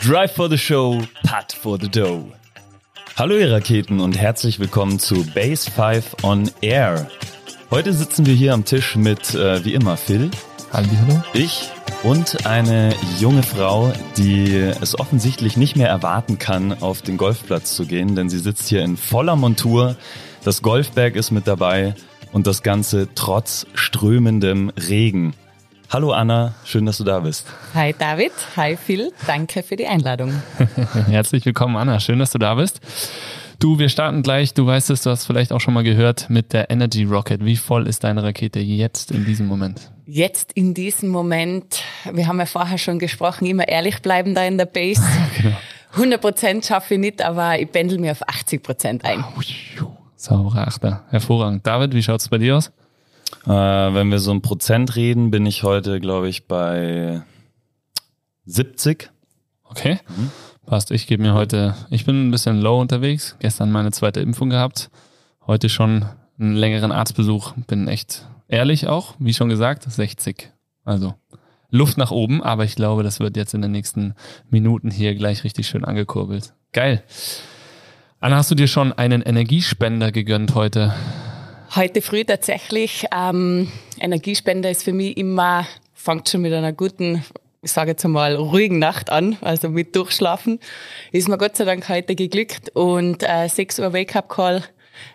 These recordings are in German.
Drive for the Show, Putt for the Dough. Hallo ihr Raketen und herzlich willkommen zu Base 5 on Air. Heute sitzen wir hier am Tisch mit, äh, wie immer, Phil. Hallo. Ich und eine junge Frau, die es offensichtlich nicht mehr erwarten kann, auf den Golfplatz zu gehen, denn sie sitzt hier in voller Montur. Das Golfberg ist mit dabei und das Ganze trotz strömendem Regen. Hallo Anna, schön, dass du da bist. Hi David, hi Phil, danke für die Einladung. Herzlich willkommen Anna, schön, dass du da bist. Du, wir starten gleich, du weißt es, du hast vielleicht auch schon mal gehört, mit der Energy Rocket. Wie voll ist deine Rakete jetzt in diesem Moment? Jetzt in diesem Moment, wir haben ja vorher schon gesprochen, immer ehrlich bleiben da in der Base. genau. 100 Prozent schaffe ich nicht, aber ich pendel mir auf 80 Prozent ein. Saubere Achter, hervorragend. David, wie schaut es bei dir aus? Äh, wenn wir so ein Prozent reden, bin ich heute, glaube ich, bei 70. Okay. Mhm. Passt. Ich gebe mir heute, ich bin ein bisschen low unterwegs. Gestern meine zweite Impfung gehabt. Heute schon einen längeren Arztbesuch. Bin echt ehrlich auch, wie schon gesagt, 60. Also Luft nach oben, aber ich glaube, das wird jetzt in den nächsten Minuten hier gleich richtig schön angekurbelt. Geil. Anna, hast du dir schon einen Energiespender gegönnt heute? Heute früh tatsächlich. Ähm, Energiespender ist für mich immer, fängt schon mit einer guten, ich sage jetzt einmal, ruhigen Nacht an, also mit Durchschlafen. Ist mir Gott sei Dank heute geglückt und äh, 6 Uhr Wake-up-Call.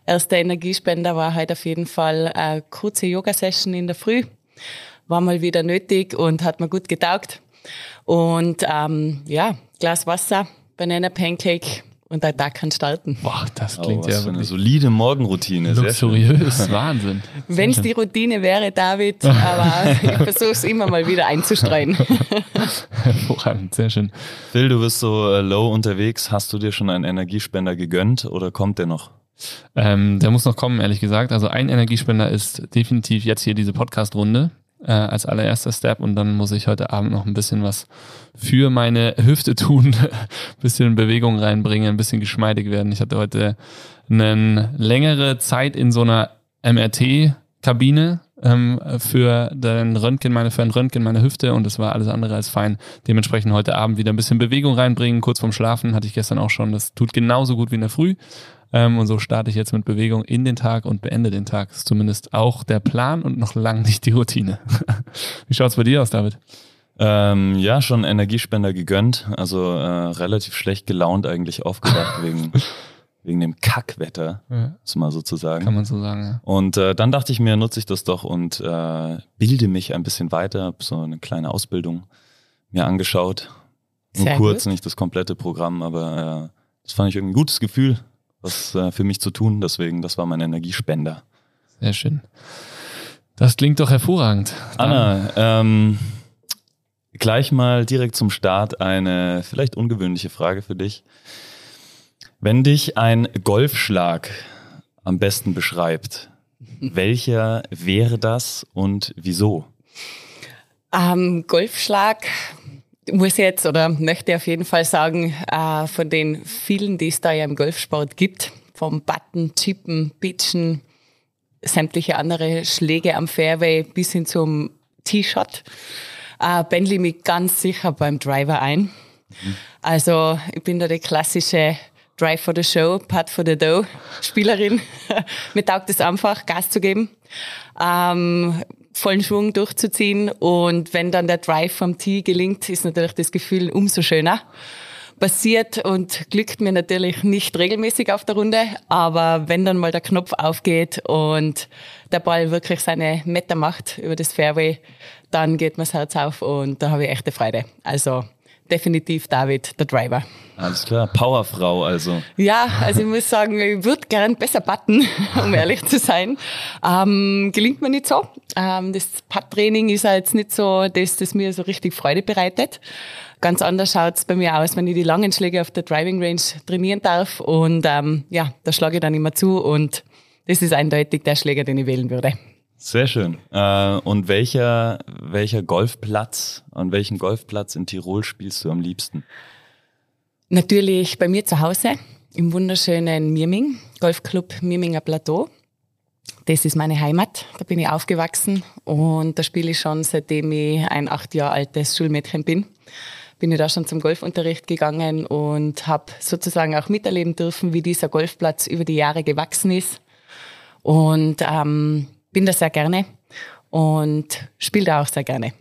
Erster Energiespender war heute auf jeden Fall eine kurze Yoga-Session in der Früh. War mal wieder nötig und hat mir gut getaugt. Und ähm, ja, Glas Wasser, Banana Pancake, und dein Tag kann starten. Boah, das klingt oh, ja eine solide Morgenroutine. Luxuriös, Wahnsinn. Wenn es die Routine wäre, David, aber ich versuche es immer mal wieder einzustreuen. Hervorragend, sehr schön. Phil, du bist so äh, low unterwegs. Hast du dir schon einen Energiespender gegönnt oder kommt der noch? Ähm, der muss noch kommen, ehrlich gesagt. Also ein Energiespender ist definitiv jetzt hier diese Podcast-Runde äh, als allererster Step und dann muss ich heute Abend noch ein bisschen was für meine Hüfte tun, ein bisschen Bewegung reinbringen, ein bisschen geschmeidig werden. Ich hatte heute eine längere Zeit in so einer MRT-Kabine ähm, für den Röntgen, meine, für ein Röntgen meine Hüfte und es war alles andere als fein. Dementsprechend heute Abend wieder ein bisschen Bewegung reinbringen, kurz vorm Schlafen, hatte ich gestern auch schon. Das tut genauso gut wie in der Früh. Ähm, und so starte ich jetzt mit Bewegung in den Tag und beende den Tag. Das ist zumindest auch der Plan und noch lang nicht die Routine. Wie schaut's bei dir aus, David? Ähm, ja, schon Energiespender gegönnt. Also äh, relativ schlecht gelaunt eigentlich aufgewacht wegen, wegen dem Kackwetter, ja. man sozusagen. Kann man so sagen, ja. Und äh, dann dachte ich mir, nutze ich das doch und äh, bilde mich ein bisschen weiter. Hab so eine kleine Ausbildung mir angeschaut. Nur Sehr kurz, gut. nicht das komplette Programm, aber äh, das fand ich irgendwie ein gutes Gefühl was äh, für mich zu tun. Deswegen, das war mein Energiespender. Sehr schön. Das klingt doch hervorragend. Anna, ähm, gleich mal direkt zum Start eine vielleicht ungewöhnliche Frage für dich. Wenn dich ein Golfschlag am besten beschreibt, welcher wäre das und wieso? Ähm, Golfschlag muss jetzt oder möchte auf jeden Fall sagen, äh, von den vielen, die es da ja im Golfsport gibt, vom Button, Chippen, Pitchen, sämtliche andere Schläge am Fairway bis hin zum T-Shot, äh, pendle ich mich ganz sicher beim Driver ein. Mhm. Also ich bin da die klassische Drive for the Show, Putt for the Dough Spielerin. Mir taugt es einfach, Gas zu geben. Ähm, vollen Schwung durchzuziehen. Und wenn dann der Drive vom Tee gelingt, ist natürlich das Gefühl umso schöner. Passiert und glückt mir natürlich nicht regelmäßig auf der Runde, aber wenn dann mal der Knopf aufgeht und der Ball wirklich seine Meter macht über das Fairway, dann geht mir das Herz auf und da habe ich echte Freude. Also definitiv David, der Driver. Alles klar, Powerfrau also. Ja, also ich muss sagen, ich würde gern besser putten, um ehrlich zu sein. Ähm, gelingt mir nicht so. Ähm, das Putt-Training ist ja jetzt nicht so das, das mir so richtig Freude bereitet. Ganz anders schaut's bei mir aus, wenn ich die langen Schläge auf der Driving Range trainieren darf. Und ähm, ja, da schlage ich dann immer zu und das ist eindeutig der Schläger, den ich wählen würde. Sehr schön. Äh, und welcher, welcher Golfplatz, an welchem Golfplatz in Tirol spielst du am liebsten? Natürlich bei mir zu Hause im wunderschönen Mirming, Golfclub Mirminger Plateau. Das ist meine Heimat, da bin ich aufgewachsen und da spiele ich schon seitdem ich ein acht Jahre altes Schulmädchen bin bin ich da schon zum Golfunterricht gegangen und habe sozusagen auch miterleben dürfen, wie dieser Golfplatz über die Jahre gewachsen ist. Und ähm, bin da sehr gerne und spiele da auch sehr gerne.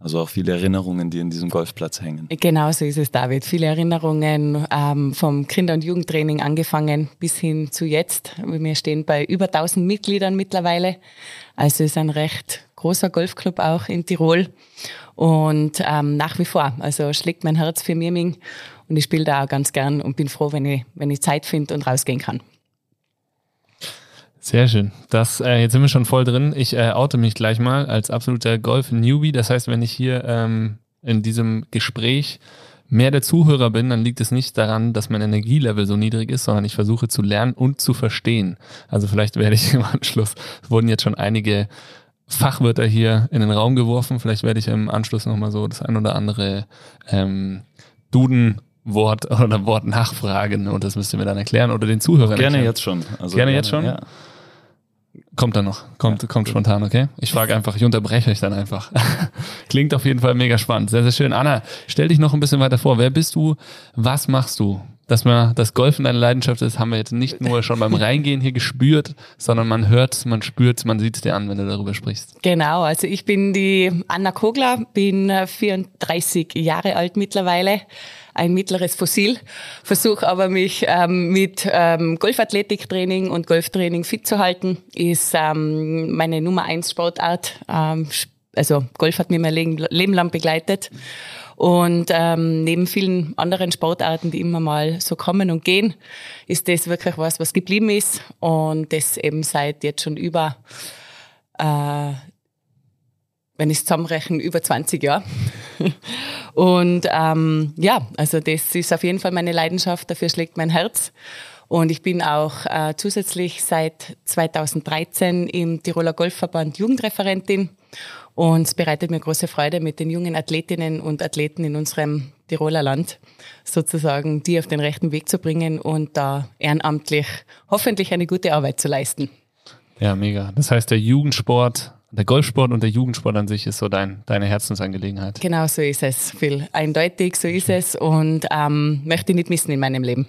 Also auch viele Erinnerungen, die in diesem Golfplatz hängen. Genau so ist es, David. Viele Erinnerungen ähm, vom Kinder- und Jugendtraining angefangen bis hin zu jetzt. Wir stehen bei über 1000 Mitgliedern mittlerweile. Also es ist ein recht großer Golfclub auch in Tirol. Und ähm, nach wie vor, also schlägt mein Herz für Mirming und ich spiele da auch ganz gern und bin froh, wenn ich, wenn ich Zeit finde und rausgehen kann. Sehr schön. Das, äh, jetzt sind wir schon voll drin. Ich äh, oute mich gleich mal als absoluter Golf-Newbie. Das heißt, wenn ich hier ähm, in diesem Gespräch mehr der Zuhörer bin, dann liegt es nicht daran, dass mein Energielevel so niedrig ist, sondern ich versuche zu lernen und zu verstehen. Also vielleicht werde ich im Anschluss, es wurden jetzt schon einige Fachwörter hier in den Raum geworfen, vielleicht werde ich im Anschluss nochmal so das ein oder andere ähm, Duden Wort oder Wort nachfragen und das müsst ihr mir dann erklären oder den Zuhörern Gerne erklären. jetzt schon. Also Gerne jetzt schon? Ja. Kommt dann noch. Kommt, kommt spontan, okay? Ich frage einfach, ich unterbreche euch dann einfach. Klingt auf jeden Fall mega spannend. Sehr, sehr schön. Anna, stell dich noch ein bisschen weiter vor. Wer bist du? Was machst du? Dass man das Golfen deine Leidenschaft ist, haben wir jetzt nicht nur schon beim Reingehen hier gespürt, sondern man hört, man spürt, man sieht es dir an, wenn du darüber sprichst. Genau, also ich bin die Anna Kogler, bin äh, 34 Jahre alt mittlerweile, ein mittleres Fossil, versuche aber mich ähm, mit ähm, Golfathletiktraining und Golftraining fit zu halten, ist ähm, meine Nummer eins Sportart. Ähm, also Golf hat mir mein Leben, lang begleitet. Und ähm, neben vielen anderen Sportarten, die immer mal so kommen und gehen, ist das wirklich was, was geblieben ist. Und das eben seit jetzt schon über, äh, wenn ich es zusammenrechne, über 20 Jahre. und ähm, ja, also das ist auf jeden Fall meine Leidenschaft, dafür schlägt mein Herz. Und ich bin auch äh, zusätzlich seit 2013 im Tiroler Golfverband Jugendreferentin. Und es bereitet mir große Freude, mit den jungen Athletinnen und Athleten in unserem Tiroler Land sozusagen die auf den rechten Weg zu bringen und da ehrenamtlich hoffentlich eine gute Arbeit zu leisten. Ja, mega. Das heißt, der Jugendsport, der Golfsport und der Jugendsport an sich ist so dein, deine Herzensangelegenheit. Genau so ist es, Phil. Eindeutig, so ist es und ähm, möchte ich nicht missen in meinem Leben.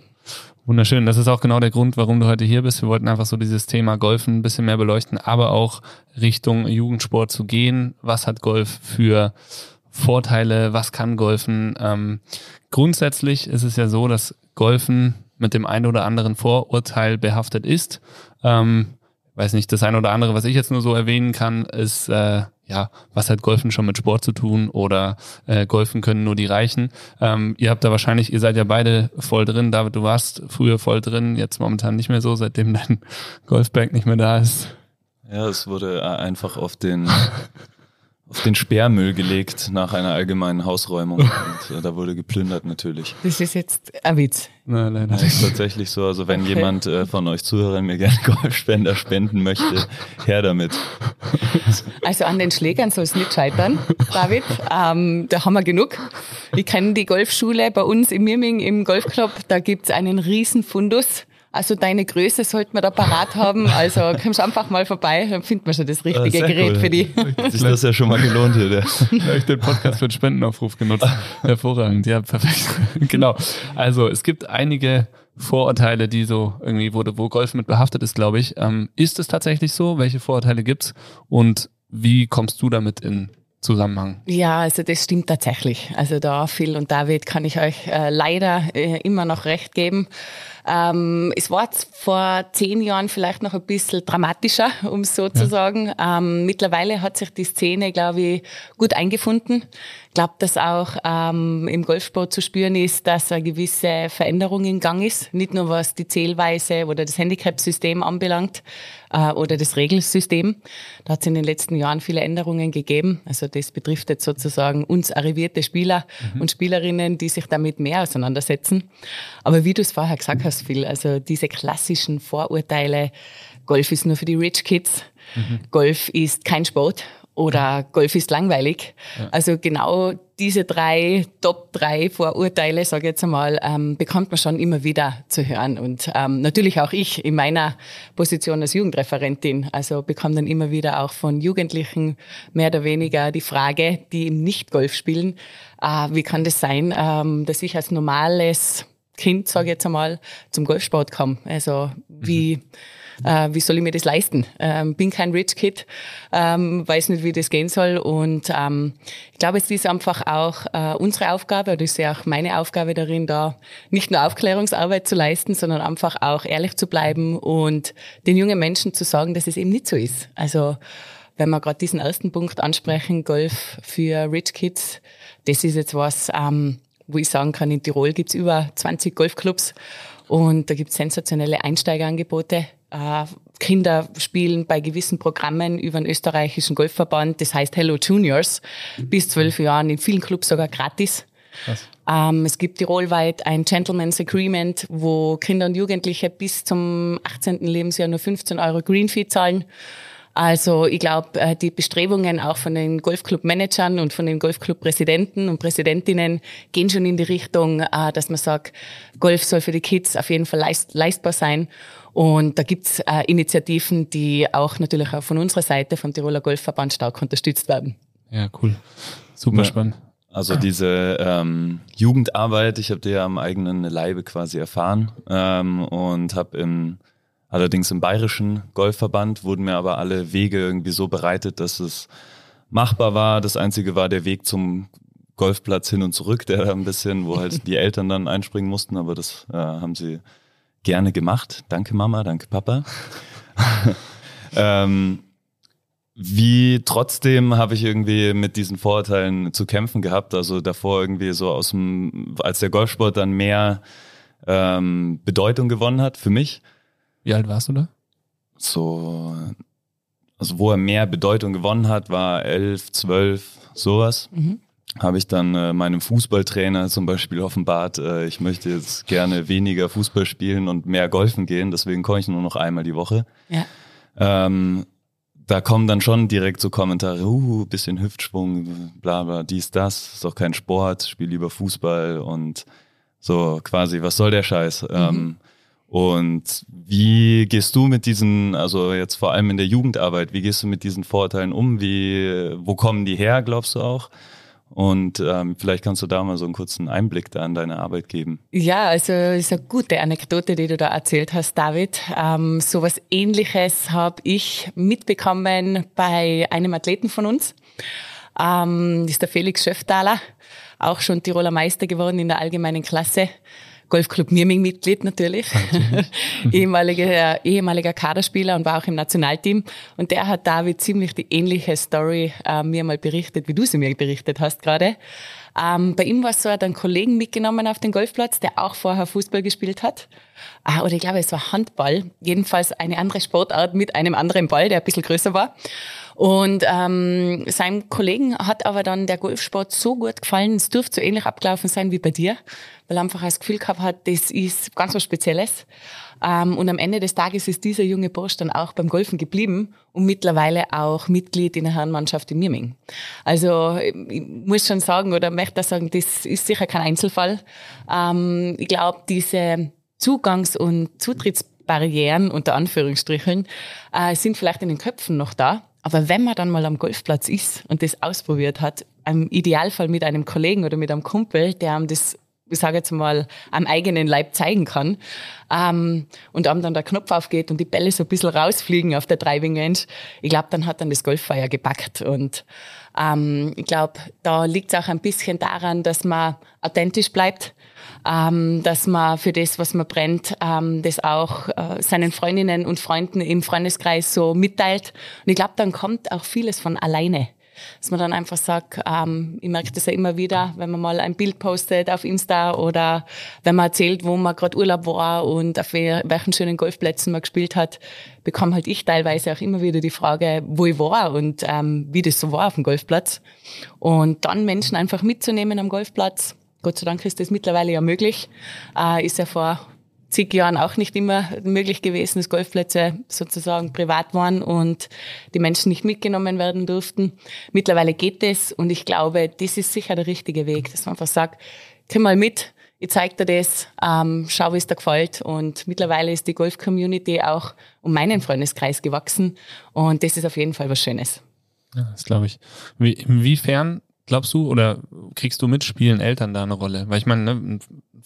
Wunderschön. Das ist auch genau der Grund, warum du heute hier bist. Wir wollten einfach so dieses Thema Golfen ein bisschen mehr beleuchten, aber auch Richtung Jugendsport zu gehen. Was hat Golf für Vorteile? Was kann Golfen? Ähm, grundsätzlich ist es ja so, dass Golfen mit dem einen oder anderen Vorurteil behaftet ist. Ähm, weiß nicht, das eine oder andere, was ich jetzt nur so erwähnen kann, ist, äh, ja, was hat Golfen schon mit Sport zu tun oder äh, Golfen können nur die Reichen. Ähm, ihr habt da wahrscheinlich, ihr seid ja beide voll drin. David, du warst früher voll drin, jetzt momentan nicht mehr so, seitdem dein Golfbag nicht mehr da ist. Ja, es wurde einfach auf den auf den Sperrmüll gelegt nach einer allgemeinen Hausräumung. Und äh, da wurde geplündert natürlich. Das ist jetzt ein Witz. Nein, nein, Das ist tatsächlich so. Also wenn Okay. jemand äh, von euch Zuhörern mir gerne Golfspender spenden möchte, her damit. Also an den Schlägern soll es nicht scheitern, David. Ähm, da haben wir genug. Ich kenne die Golfschule bei uns in Mirming im Golfclub. Da gibt's einen riesen Fundus. Also deine Größe sollten wir da parat haben. Also kommst einfach mal vorbei, dann finden wir schon das richtige Ah, Gerät cool. für die. Hat sich das ja schon mal gelohnt hier. Der. Vielleicht den Podcast für den Spendenaufruf genutzt. Hervorragend, ja, perfekt. genau. Also es gibt einige Vorurteile, die so irgendwie, wo, wo Golf mit behaftet ist, glaube ich. Ähm, ist es tatsächlich so? Welche Vorurteile gibt's? Und wie kommst du damit in Zusammenhang? Ja, also das stimmt tatsächlich. Also da, Phil und David, kann ich euch äh, leider äh, immer noch recht geben. Ähm, es war vor zehn Jahren vielleicht noch ein bisschen dramatischer, um es so zu sagen. Ähm, mittlerweile hat sich die Szene, glaube ich, gut eingefunden. Ich glaube, dass auch ähm, im Golfsport zu spüren ist, dass eine gewisse Veränderung in Gang ist. Nicht nur was die Zählweise oder das Handicap-System anbelangt äh, oder das Regelsystem. Da hat es in den letzten Jahren viele Änderungen gegeben. Also das betrifft jetzt sozusagen uns arrivierte Spieler und Spielerinnen, die sich damit mehr auseinandersetzen. Aber wie du es vorher gesagt hast, Phil, also diese klassischen Vorurteile, Golf ist nur für die Rich Kids, Golf ist kein Sport oder Golf ist langweilig. Also genau diese drei, Top drei Vorurteile, sage ich jetzt einmal, ähm, bekommt man schon immer wieder zu hören. Und ähm, natürlich auch ich in meiner Position als Jugendreferentin. Also bekomme dann immer wieder auch von Jugendlichen mehr oder weniger die Frage, die eben nicht Golf spielen, äh, wie kann das sein, ähm, dass ich als normales Kind, sage ich jetzt einmal, zum Golfsport komme. Also wie... Mhm äh, wie soll ich mir das leisten? Ähm, bin kein Rich Kid, ähm, weiß nicht, wie das gehen soll. Und ähm, ich glaube, es ist einfach auch äh, unsere Aufgabe, oder ist ja auch meine Aufgabe darin, da nicht nur Aufklärungsarbeit zu leisten, sondern einfach auch ehrlich zu bleiben und den jungen Menschen zu sagen, dass es eben nicht so ist. Also wenn wir gerade diesen ersten Punkt ansprechen, Golf für Rich Kids, das ist jetzt was, ähm, wo ich sagen kann, in Tirol gibt's über 20 Golfclubs und da gibt's sensationelle Einsteigerangebote. Äh, Kinder spielen bei gewissen Programmen über den österreichischen Golfverband, das heißt Hello Juniors, bis zwölf Jahren in vielen Clubs sogar gratis. Ähm, es gibt tirolweit ein Gentleman's Agreement, wo Kinder und Jugendliche bis zum 18. Lebensjahr nur 15 Euro Greenfee zahlen. Also ich glaube, äh, die Bestrebungen auch von den Golfclub-Managern und von den Golfclub-Präsidenten und Präsidentinnen gehen schon in die Richtung, äh, dass man sagt, Golf soll für die Kids auf jeden Fall leist leistbar sein. Und da gibt's äh, Initiativen, die auch natürlich auch von unserer Seite, vom Tiroler Golfverband, stark unterstützt werden. Ja, cool. Super ja. spannend. Also diese ähm, Jugendarbeit, ich habe die ja am eigenen Leibe quasi erfahren ähm, und habe im allerdings im bayerischen Golfverband wurden mir aber alle Wege irgendwie so bereitet, dass es machbar war. Das einzige war der Weg zum Golfplatz hin und zurück, der da ein bisschen, wo halt die Eltern dann einspringen mussten, aber das äh, haben sie gerne gemacht. Danke Mama, danke Papa. ähm, wie trotzdem habe ich irgendwie mit diesen Vorurteilen zu kämpfen gehabt. Also davor irgendwie so aus dem, als der Golfsport dann mehr ähm, Bedeutung gewonnen hat für mich. Wie alt warst du da? So, also wo er mehr Bedeutung gewonnen hat, war elf, zwölf, sowas. Mhm habe ich dann äh, meinem Fußballtrainer zum Beispiel offenbart, äh, ich möchte jetzt gerne weniger Fußball spielen und mehr golfen gehen, deswegen komme ich nur noch einmal die Woche. Ja. Ähm, da kommen dann schon direkt so Kommentare, uh, bisschen Hüftschwung, bla bla, dies, das, ist doch kein Sport, spiel lieber Fußball und so quasi, was soll der Scheiß? Mhm. Ähm, und wie gehst du mit diesen, also jetzt vor allem in der Jugendarbeit, wie gehst du mit diesen Vorurteilen um? Wie, wo kommen die her, glaubst du auch? Und ähm, vielleicht kannst du da mal so einen kurzen Einblick da in deine Arbeit geben. Ja, also ist eine gute Anekdote, die du da erzählt hast, David. Ähm, so was Ähnliches habe ich mitbekommen bei einem Athleten von uns. Ähm, ist der Felix Schöftaler, auch schon Tiroler Meister geworden in der allgemeinen Klasse. Golfclub Nürming-Mitglied natürlich, ehemaliger, äh, ehemaliger Kaderspieler und war auch im Nationalteam. Und der hat David ziemlich die ähnliche Story äh, mir mal berichtet, wie du sie mir berichtet hast gerade. Ähm, bei ihm war es so, er hat einen Kollegen mitgenommen auf den Golfplatz, der auch vorher Fußball gespielt hat. Ah, oder ich glaube, es war Handball. Jedenfalls eine andere Sportart mit einem anderen Ball, der ein bisschen größer war. Und ähm, seinem Kollegen hat aber dann der Golfsport so gut gefallen, es dürfte so ähnlich abgelaufen sein wie bei dir, weil er einfach das Gefühl gehabt hat, das ist ganz was Spezielles. Ähm, und am Ende des Tages ist dieser junge Bursch dann auch beim Golfen geblieben und mittlerweile auch Mitglied in der Herrenmannschaft in Mirming. Also ich muss schon sagen oder möchte sagen, das ist sicher kein Einzelfall. Ähm, ich glaube, diese Zugangs- und Zutrittsbarrieren unter Anführungsstrichen äh, sind vielleicht in den Köpfen noch da. Aber wenn man dann mal am Golfplatz ist und das ausprobiert hat, im Idealfall mit einem Kollegen oder mit einem Kumpel, der einem das, ich sage jetzt mal, am eigenen Leib zeigen kann, ähm, und einem dann der Knopf aufgeht und die Bälle so ein bisschen rausfliegen auf der Driving Range, ich glaube, dann hat dann das Golffeuer gepackt. Und ähm, ich glaube, da liegt es auch ein bisschen daran, dass man authentisch bleibt, ähm, dass man für das, was man brennt, ähm, das auch äh, seinen Freundinnen und Freunden im Freundeskreis so mitteilt. Und ich glaube, dann kommt auch vieles von alleine. Dass man dann einfach sagt, ähm, ich merke das ja immer wieder, wenn man mal ein Bild postet auf Insta oder wenn man erzählt, wo man gerade Urlaub war und auf welchen schönen Golfplätzen man gespielt hat, bekomme halt ich teilweise auch immer wieder die Frage, wo ich war und ähm, wie das so war auf dem Golfplatz. Und dann Menschen einfach mitzunehmen am Golfplatz, Gott sei Dank ist das mittlerweile ja möglich. Äh, ist ja vor zig Jahren auch nicht immer möglich gewesen, dass Golfplätze sozusagen privat waren und die Menschen nicht mitgenommen werden durften. Mittlerweile geht es und ich glaube, das ist sicher der richtige Weg, dass man einfach sagt, komm mal mit, ich zeig dir das, ähm, schau, wie es dir gefällt. Und mittlerweile ist die Golf-Community auch um meinen Freundeskreis gewachsen und das ist auf jeden Fall was Schönes. Ja, das glaube ich. Wie, inwiefern glaubst du oder kriegst du mit, spielen Eltern da eine Rolle? Weil ich meine, ne,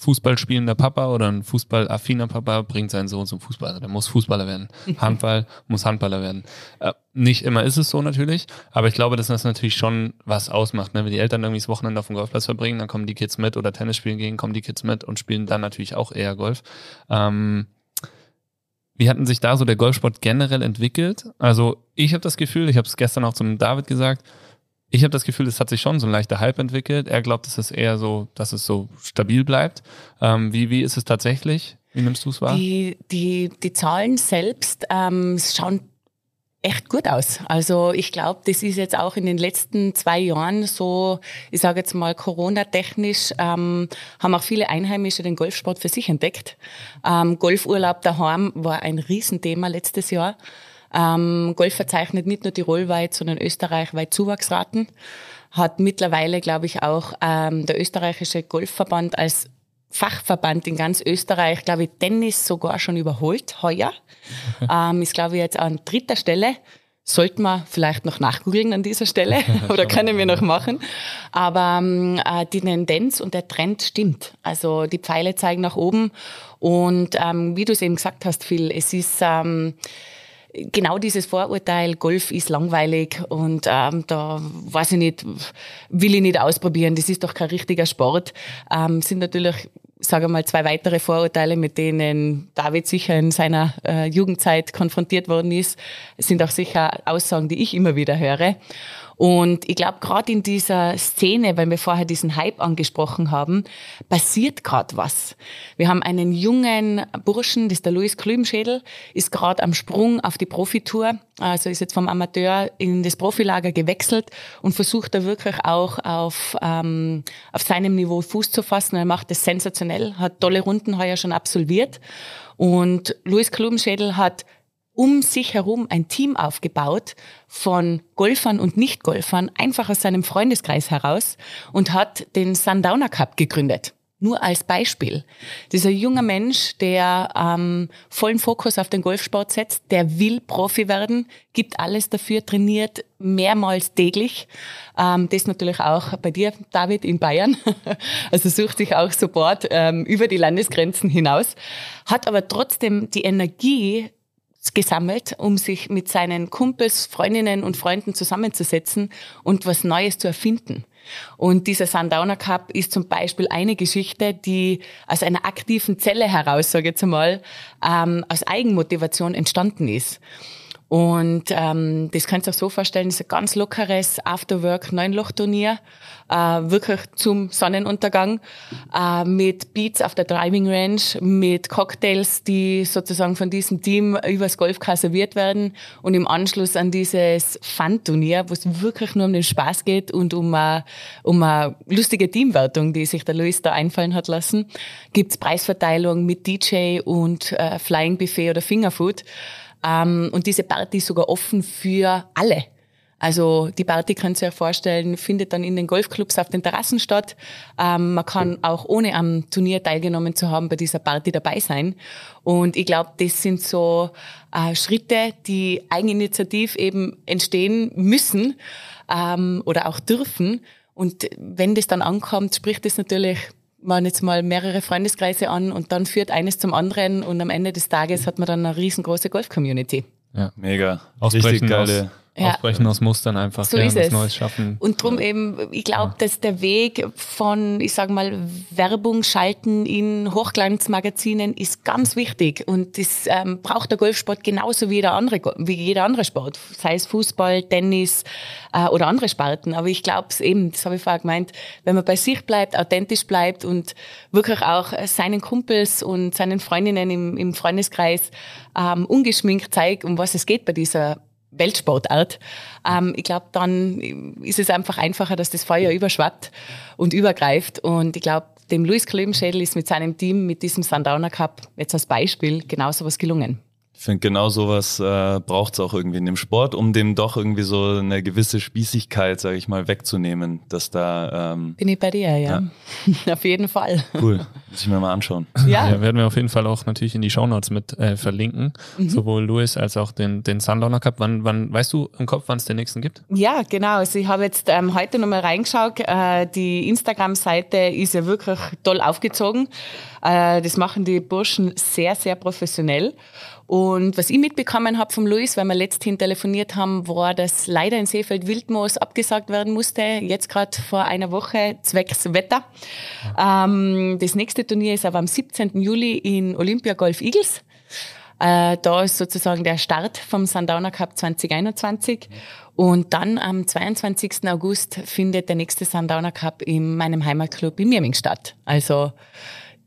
Fußballspielender Papa oder ein fußballaffiner Papa bringt seinen Sohn zum Fußball. Also der muss Fußballer werden. Handball muss Handballer werden. Äh, nicht immer ist es so natürlich, aber ich glaube, dass das natürlich schon was ausmacht. Ne? Wenn die Eltern irgendwie das Wochenende auf dem Golfplatz verbringen, dann kommen die Kids mit oder Tennis spielen gehen, kommen die Kids mit und spielen dann natürlich auch eher Golf. Ähm, wie hatten sich da so der Golfsport generell entwickelt? Also ich habe das Gefühl, ich habe es gestern auch zum David gesagt, ich habe das Gefühl, es hat sich schon so ein leichter Hype entwickelt. Er glaubt, es ist eher so, dass es so stabil bleibt. Ähm, wie, wie ist es tatsächlich? Wie nimmst du es wahr? Die, die, die Zahlen selbst ähm, schauen echt gut aus. Also ich glaube, das ist jetzt auch in den letzten zwei Jahren so, ich sage jetzt mal Corona-technisch, ähm, haben auch viele Einheimische den Golfsport für sich entdeckt. Ähm, Golfurlaub daheim war ein Riesenthema letztes Jahr. Ähm, Golf verzeichnet nicht nur tirolweit, sondern österreichweit Zuwachsraten. Hat mittlerweile, glaube ich, auch ähm, der österreichische Golfverband als Fachverband in ganz Österreich, glaube ich, Tennis sogar schon überholt heuer. ähm, ist, glaube ich, jetzt an dritter Stelle. Sollten wir vielleicht noch nachgoogeln an dieser Stelle oder können wir noch machen. Aber ähm, äh, die Tendenz und der Trend stimmt. Also die Pfeile zeigen nach oben. Und ähm, wie du es eben gesagt hast, Phil, es ist... Ähm, genau dieses Vorurteil, Golf ist langweilig und ähm, da weiß ich nicht, will ich nicht ausprobieren, das ist doch kein richtiger Sport, ähm, sind natürlich sage mal, zwei weitere Vorurteile, mit denen David sicher in seiner äh, Jugendzeit konfrontiert worden ist, sind auch sicher Aussagen, die ich immer wieder höre. Und ich glaube, gerade in dieser Szene, weil wir vorher diesen Hype angesprochen haben, passiert gerade was. Wir haben einen jungen Burschen, das ist der Luis Klübenschädel, ist gerade am Sprung auf die Profitour, also ist jetzt vom Amateur in das Profilager gewechselt und versucht da wirklich auch auf, ähm, auf seinem Niveau Fuß zu fassen. Er macht das sensationell, hat tolle Runden heuer schon absolviert. Und Luis Klubenschädel hat um sich herum ein Team aufgebaut von Golfern und Nicht-Golfern, einfach aus seinem Freundeskreis heraus und hat den Sundowner Cup gegründet. Nur als Beispiel. Dieser junger Mensch, der ähm, vollen Fokus auf den Golfsport setzt, der will Profi werden, gibt alles dafür, trainiert mehrmals täglich. Ähm, das natürlich auch bei dir, David, in Bayern. also sucht sich auch Support ähm, über die Landesgrenzen hinaus, hat aber trotzdem die Energie, gesammelt, um sich mit seinen Kumpels, Freundinnen und Freunden zusammenzusetzen und was Neues zu erfinden. Und dieser Sundowner Cup ist zum Beispiel eine Geschichte, die aus einer aktiven Zelle heraus, sage ich jetzt einmal, ähm, aus Eigenmotivation entstanden ist. Und ähm, das könnt ihr euch so vorstellen, das ist ein ganz lockeres Afterwork-Neunloch-Turnier, äh, wirklich zum Sonnenuntergang, äh, mit Beats auf der Driving Range, mit Cocktails, die sozusagen von diesem Team übers Golfcar serviert werden und im Anschluss an dieses Fun-Turnier, wo es wirklich nur um den Spaß geht und um eine, um eine lustige Teamwertung, die sich der Luis da einfallen hat lassen, gibt's Preisverteilung mit DJ und äh, Flying Buffet oder Fingerfood. Ähm, und diese Party ist sogar offen für alle. Also die Party könnt ihr euch vorstellen, findet dann in den Golfclubs auf den Terrassen statt. Ähm, man kann auch ohne am Turnier teilgenommen zu haben bei dieser Party dabei sein. Und ich glaube, das sind so äh, Schritte, die eigeninitiativ eben entstehen müssen ähm, oder auch dürfen. Und wenn das dann ankommt, spricht das natürlich man jetzt mal mehrere Freundeskreise an und dann führt eines zum anderen und am Ende des Tages hat man dann eine riesengroße Golf-Community. Ja, mega. Richtig geile ja. Ausbrechen aus Mustern einfach, so ist es. Neues schaffen. Und drum eben, ich glaube, dass der Weg von, ich sage mal, Werbung schalten in Hochglanzmagazinen ist ganz wichtig. Und das ähm, braucht der Golfsport genauso wie jeder andere, wie jeder andere Sport. Sei es Fußball, Tennis äh, oder andere Sparten. Aber ich glaube es eben, das habe ich vorher gemeint, wenn man bei sich bleibt, authentisch bleibt und wirklich auch seinen Kumpels und seinen Freundinnen im, im Freundeskreis ähm, ungeschminkt zeigt, um was es geht bei dieser Weltsportart. Ähm, ich glaube, dann ist es einfach einfacher, dass das Feuer überschwappt und übergreift. Und ich glaube, dem Luis Klöbenschädel ist mit seinem Team, mit diesem Sundowner Cup jetzt als Beispiel genau sowas gelungen. Ich finde, genau sowas äh, braucht es auch irgendwie in dem Sport, um dem doch irgendwie so eine gewisse Spießigkeit, sage ich mal, wegzunehmen. Dass da ähm, bin ich bei dir, ja. ja. Auf jeden Fall. Cool, muss ich mir mal anschauen. Ja. ja, werden wir auf jeden Fall auch natürlich in die Shownotes mit äh, verlinken, mhm. sowohl Louis als auch den, den Sundowner Cup. Wann, wann weißt du im Kopf, wann es den nächsten gibt? Ja, genau. Also ich habe jetzt ähm, heute nochmal reingeschaut. Äh, die Instagram-Seite ist ja wirklich toll aufgezogen. Äh, das machen die Burschen sehr, sehr professionell. Und was ich mitbekommen habe vom Luis, weil wir letzthin telefoniert haben, war, dass leider in Seefeld Wildmoos abgesagt werden musste, jetzt gerade vor einer Woche zwecks Wetter. Ähm, das nächste Turnier ist aber am 17. Juli in Olympia Golf Eagles. Äh, da ist sozusagen der Start vom Sundowner Cup 2021. Und dann am 22. August findet der nächste Sundowner Cup in meinem Heimatclub in Mirming statt. Also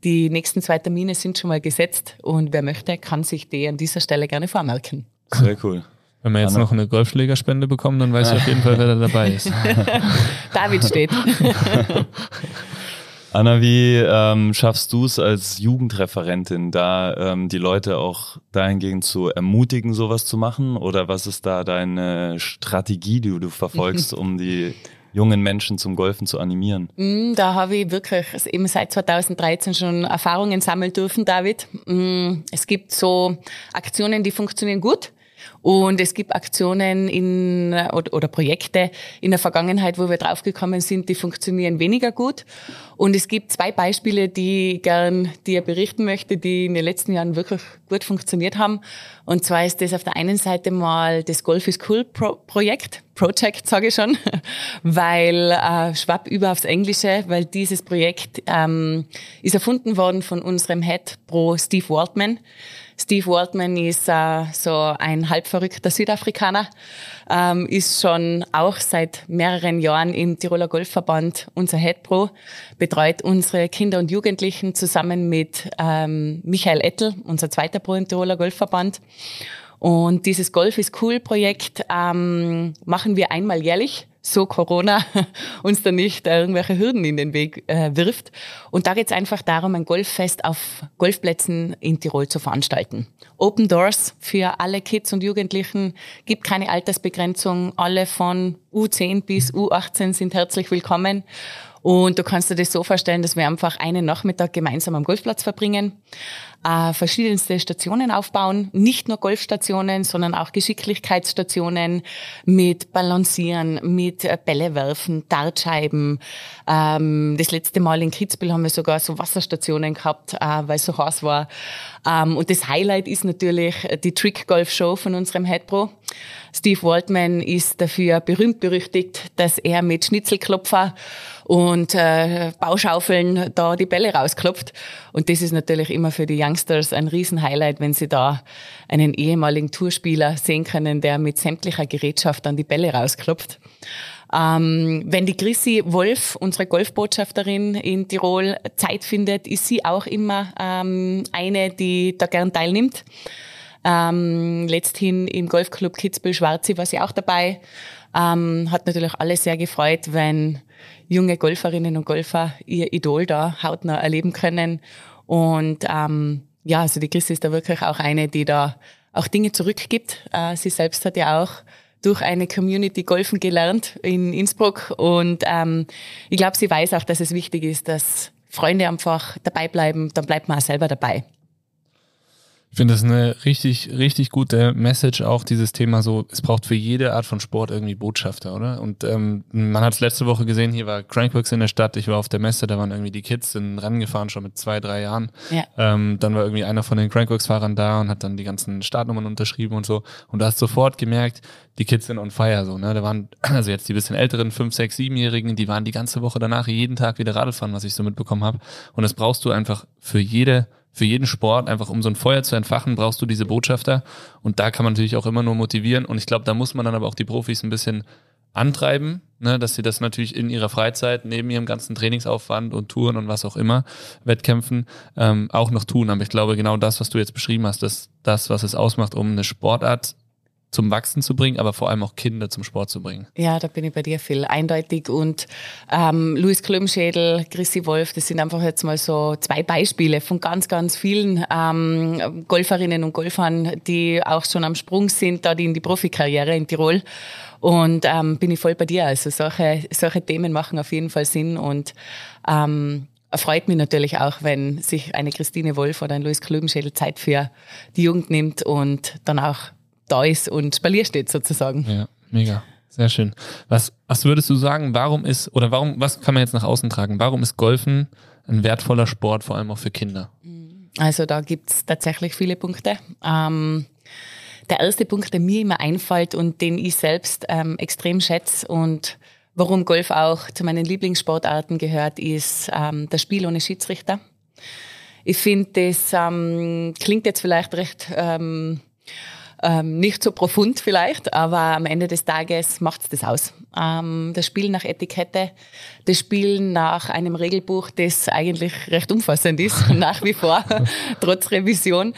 die nächsten zwei Termine sind schon mal gesetzt und wer möchte, kann sich die an dieser Stelle gerne vormerken. Sehr cool. Wenn wir jetzt Anna. noch eine Golfschlägerspende bekommen, dann weiß ich auf jeden Fall, wer da dabei ist. David steht. Anna, wie ähm, schaffst du es als Jugendreferentin, da ähm, die Leute auch dahingehend zu ermutigen, sowas zu machen? Oder was ist da deine Strategie, die du verfolgst, um die jungen Menschen zum Golfen zu animieren? Mm, da habe ich wirklich eben seit 2013 schon Erfahrungen sammeln dürfen, David. Mm, es gibt so Aktionen, die funktionieren gut. Und es gibt Aktionen in, oder, oder Projekte in der Vergangenheit, wo wir draufgekommen sind, die funktionieren weniger gut. Und es gibt zwei Beispiele, die gern dir berichten möchte, die in den letzten Jahren wirklich gut funktioniert haben. Und zwar ist das auf der einen Seite mal das Golf is Cool Pro Projekt, Project sage ich schon, weil äh, schwapp über aufs Englische, weil dieses Projekt ähm, ist erfunden worden von unserem Head Pro Steve Waldman. Steve Waldman ist äh, so ein halbverrückter Südafrikaner, ähm, ist schon auch seit mehreren Jahren im Tiroler Golfverband unser Head Pro, betreut unsere Kinder und Jugendlichen zusammen mit ähm, Michael Ettel, unser zweiter Pro im Tiroler Golfverband. Und dieses Golf ist cool Projekt ähm, machen wir einmal jährlich so Corona uns da nicht irgendwelche Hürden in den Weg äh, wirft. Und da geht es einfach darum, ein Golffest auf Golfplätzen in Tirol zu veranstalten. Open Doors für alle Kids und Jugendlichen, gibt keine Altersbegrenzung. Alle von U10 bis U18 sind herzlich willkommen. Und du kannst dir das so vorstellen, dass wir einfach einen Nachmittag gemeinsam am Golfplatz verbringen, äh, verschiedenste Stationen aufbauen, nicht nur Golfstationen, sondern auch Geschicklichkeitsstationen mit Balancieren, mit äh, Bälle werfen, Dartscheiben. Ähm, das letzte Mal in Kitzbühel haben wir sogar so Wasserstationen gehabt, äh, weil es so heiß war. Ähm, und das Highlight ist natürlich die Trick Golf Show von unserem Head Pro. Steve Waldman ist dafür berühmt berüchtigt, dass er mit Schnitzelklopfer und äh, Bauschaufeln da die Bälle rausklopft. Und das ist natürlich immer für die Youngsters ein Riesenhighlight, wenn sie da einen ehemaligen Tourspieler sehen können, der mit sämtlicher Gerätschaft dann die Bälle rausklopft. Ähm, wenn die Chrissy Wolf, unsere Golfbotschafterin in Tirol, Zeit findet, ist sie auch immer ähm, eine, die da gern teilnimmt. Ähm, letzthin im Golfclub Kitzbühel Schwarzi war sie auch dabei. Ähm, hat natürlich alle sehr gefreut, wenn junge Golferinnen und Golfer ihr Idol da hautnah erleben können. Und ähm, ja, also die Christi ist da wirklich auch eine, die da auch Dinge zurückgibt. Äh, sie selbst hat ja auch durch eine Community golfen gelernt in Innsbruck. Und ähm, ich glaube, sie weiß auch, dass es wichtig ist, dass Freunde einfach dabei bleiben, dann bleibt man auch selber dabei. Ich finde das eine richtig, richtig gute Message, auch dieses Thema so, es braucht für jede Art von Sport irgendwie Botschafter, oder? Und ähm, man hat es letzte Woche gesehen, hier war Crankworks in der Stadt, ich war auf der Messe, da waren irgendwie die Kids sind Rennen gefahren, schon mit zwei, drei Jahren. Ja. Ähm, dann war irgendwie einer von den Crankworks-Fahrern da und hat dann die ganzen Startnummern unterschrieben und so. Und du hast sofort gemerkt, die Kids sind on fire, so, ne? Da waren, also jetzt die bisschen älteren, fünf, sechs, siebenjährigen, die waren die ganze Woche danach jeden Tag wieder Radfahren, was ich so mitbekommen habe. Und das brauchst du einfach für jede für jeden Sport, einfach um so ein Feuer zu entfachen, brauchst du diese Botschafter. Und da kann man natürlich auch immer nur motivieren. Und ich glaube, da muss man dann aber auch die Profis ein bisschen antreiben, ne, dass sie das natürlich in ihrer Freizeit neben ihrem ganzen Trainingsaufwand und Touren und was auch immer, Wettkämpfen, ähm, auch noch tun. Aber ich glaube, genau das, was du jetzt beschrieben hast, ist das, was es ausmacht, um eine Sportart zum Wachsen zu bringen, aber vor allem auch Kinder zum Sport zu bringen. Ja, da bin ich bei dir viel eindeutig. Und ähm, Luis Klumschädel, Chrissy Wolf, das sind einfach jetzt mal so zwei Beispiele von ganz, ganz vielen ähm, Golferinnen und Golfern, die auch schon am Sprung sind, da die in die Profikarriere in Tirol. Und ähm, bin ich voll bei dir. Also solche, solche Themen machen auf jeden Fall Sinn und ähm, erfreut mich natürlich auch, wenn sich eine Christine Wolf oder ein Luis Klübenschädel Zeit für die Jugend nimmt und dann auch da ist und Spalier steht sozusagen. Ja, mega. Sehr schön. Was, was würdest du sagen, warum ist, oder warum, was kann man jetzt nach außen tragen? Warum ist Golfen ein wertvoller Sport, vor allem auch für Kinder? Also da gibt's tatsächlich viele Punkte. Ähm, der erste Punkt, der mir immer einfällt und den ich selbst ähm, extrem schätze und warum Golf auch zu meinen Lieblingssportarten gehört, ist ähm, das Spiel ohne Schiedsrichter. Ich finde, das ähm, klingt jetzt vielleicht recht ähm, nicht so profund vielleicht, aber am Ende des Tages macht's das aus. Ähm, das Spiel nach Etikette, das Spiel nach einem Regelbuch, das eigentlich recht umfassend ist, nach wie vor, trotz Revision.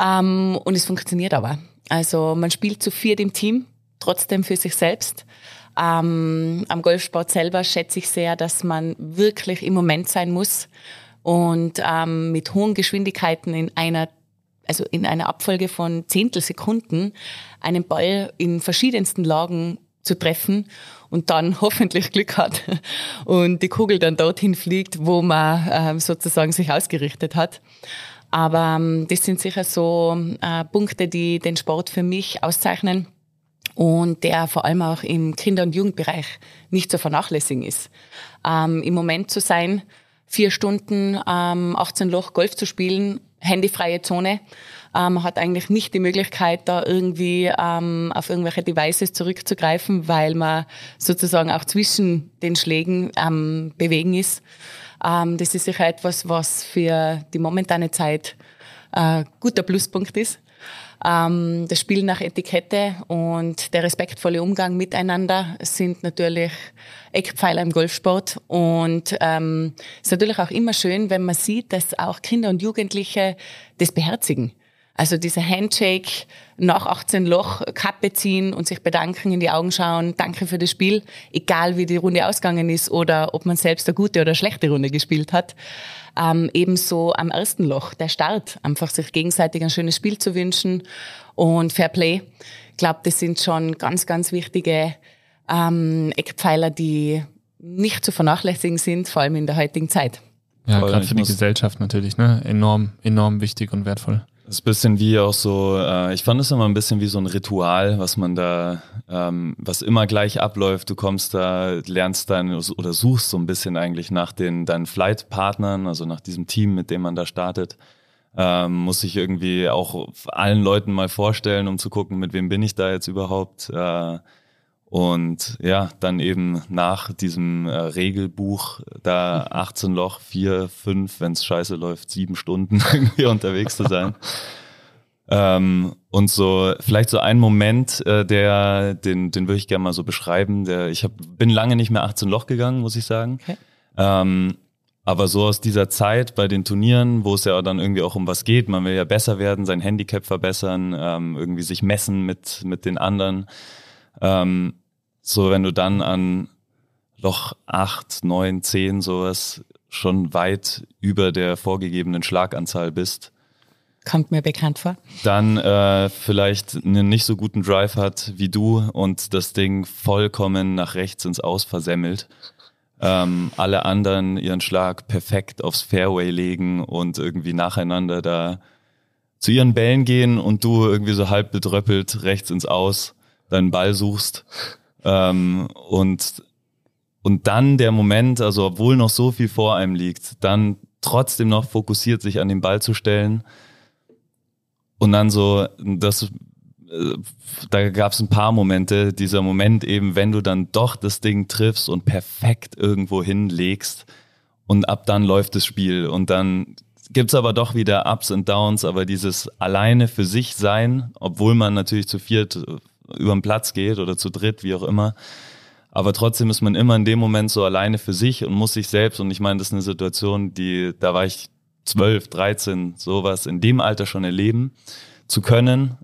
Ähm, und es funktioniert aber. Also man spielt zu viert im Team, trotzdem für sich selbst. Ähm, am Golfsport selber schätze ich sehr, dass man wirklich im Moment sein muss und ähm, mit hohen Geschwindigkeiten in einer also in einer Abfolge von Zehntelsekunden einen Ball in verschiedensten Lagen zu treffen und dann hoffentlich Glück hat und die Kugel dann dorthin fliegt, wo man äh, sozusagen sich ausgerichtet hat. Aber ähm, das sind sicher so äh, Punkte, die den Sport für mich auszeichnen und der vor allem auch im Kinder- und Jugendbereich nicht zu vernachlässigen ist. Ähm, Im Moment zu sein, vier Stunden ähm, 18 Loch Golf zu spielen handyfreie Zone. Man ähm, hat eigentlich nicht die Möglichkeit, da irgendwie ähm, auf irgendwelche Devices zurückzugreifen, weil man sozusagen auch zwischen den Schlägen ähm, bewegen ist. Ähm, das ist sicher etwas, was für die momentane Zeit äh, guter Pluspunkt ist. Ähm, das Spiel nach Etikette und der respektvolle Umgang miteinander sind natürlich Eckpfeiler im Golfsport. Und ähm, ist natürlich auch immer schön, wenn man sieht, dass auch Kinder und Jugendliche das beherzigen. Also dieser Handshake nach 18 Loch, Kappe ziehen und sich bedanken, in die Augen schauen, danke für das Spiel, egal wie die Runde ausgegangen ist oder ob man selbst eine gute oder schlechte Runde gespielt hat. Ähm, ebenso am ersten Loch, der Start, einfach sich gegenseitig ein schönes Spiel zu wünschen und Fair Play. Ich glaube, das sind schon ganz, ganz wichtige ähm, Eckpfeiler, die nicht zu vernachlässigen sind, vor allem in der heutigen Zeit. Ja, gerade für die Gesellschaft natürlich, ne? Enorm, enorm wichtig und wertvoll. Das ist ein bisschen wie auch so, äh, ich fand es immer ein bisschen wie so ein Ritual, was man da, ähm, was immer gleich abläuft. Du kommst da, lernst dann oder suchst so ein bisschen eigentlich nach den deinen Flight-Partnern, also nach diesem Team, mit dem man da startet. Ähm, muss ich irgendwie auch allen Leuten mal vorstellen, um zu gucken, mit wem bin ich da jetzt überhaupt. Äh, und ja, dann eben nach diesem äh, Regelbuch da 18 Loch, 4, 5, wenn es scheiße läuft, sieben Stunden irgendwie unterwegs zu sein. ähm, und so, vielleicht so ein Moment, äh, der, den, den würde ich gerne mal so beschreiben. Der, ich hab, bin lange nicht mehr 18 Loch gegangen, muss ich sagen. Okay. Ähm, aber so aus dieser Zeit bei den Turnieren, wo es ja dann irgendwie auch um was geht, man will ja besser werden, sein Handicap verbessern, ähm, irgendwie sich messen mit, mit den anderen. Ähm, so, wenn du dann an Loch 8, 9, 10 sowas schon weit über der vorgegebenen Schlaganzahl bist. Kommt mir bekannt vor. Dann äh, vielleicht einen nicht so guten Drive hat wie du und das Ding vollkommen nach rechts ins Aus versemmelt. Ähm, alle anderen ihren Schlag perfekt aufs Fairway legen und irgendwie nacheinander da zu ihren Bällen gehen und du irgendwie so halb bedröppelt rechts ins Aus deinen Ball suchst ähm, und, und dann der Moment, also obwohl noch so viel vor einem liegt, dann trotzdem noch fokussiert sich an den Ball zu stellen. Und dann so, das, äh, da gab es ein paar Momente, dieser Moment eben, wenn du dann doch das Ding triffst und perfekt irgendwo hinlegst und ab dann läuft das Spiel und dann gibt's aber doch wieder Ups und Downs, aber dieses alleine für sich sein, obwohl man natürlich zu viert über den Platz geht oder zu dritt, wie auch immer. Aber trotzdem ist man immer in dem Moment so alleine für sich und muss sich selbst, und ich meine, das ist eine Situation, die, da war ich zwölf, dreizehn, sowas, in dem Alter schon erleben zu können,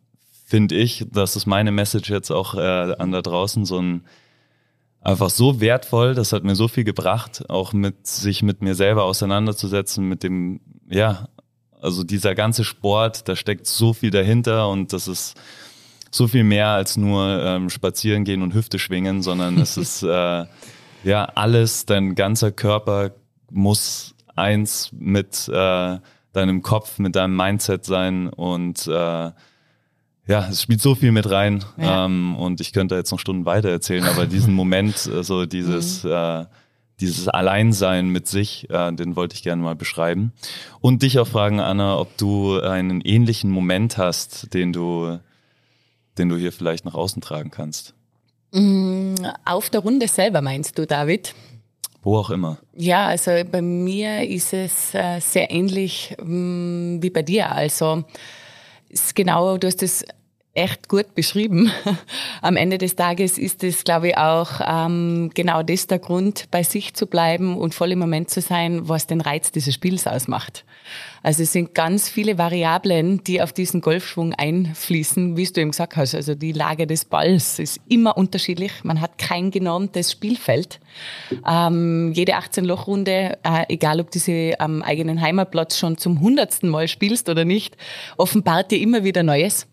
finde ich, das ist meine Message jetzt auch äh, an da draußen, so ein einfach so wertvoll, das hat mir so viel gebracht, auch mit sich mit mir selber auseinanderzusetzen, mit dem, ja, also dieser ganze Sport, da steckt so viel dahinter und das ist so viel mehr als nur ähm, spazieren gehen und Hüfte schwingen, sondern es ist äh, ja alles, dein ganzer Körper muss eins mit äh, deinem Kopf, mit deinem Mindset sein und äh, ja, es spielt so viel mit rein ja. ähm, und ich könnte jetzt noch Stunden weiter erzählen, aber diesen Moment, so also dieses, mhm. äh, dieses Alleinsein mit sich, äh, den wollte ich gerne mal beschreiben. Und dich auch fragen, Anna, ob du einen ähnlichen Moment hast, den du, den du hier vielleicht nach außen tragen kannst. Mm, auf der Runde selber meinst du, David? Wo auch immer. Ja, also bei mir ist es äh, sehr ähnlich mm, wie bei dir. Also ist genau, du hast es echt gut beschrieben. Am Ende des Tages ist es, glaube ich, auch ähm, genau das der Grund, bei sich zu bleiben und voll im Moment zu sein, was den Reiz dieses Spiels ausmacht. Also es sind ganz viele Variablen, die auf diesen Golfschwung einfließen, wie du eben gesagt hast. Also die Lage des Balls ist immer unterschiedlich. Man hat kein genormtes Spielfeld. Ähm, jede 18-Loch-Runde, äh, egal ob du sie am eigenen Heimatplatz schon zum hundertsten Mal spielst oder nicht, offenbart dir immer wieder Neues.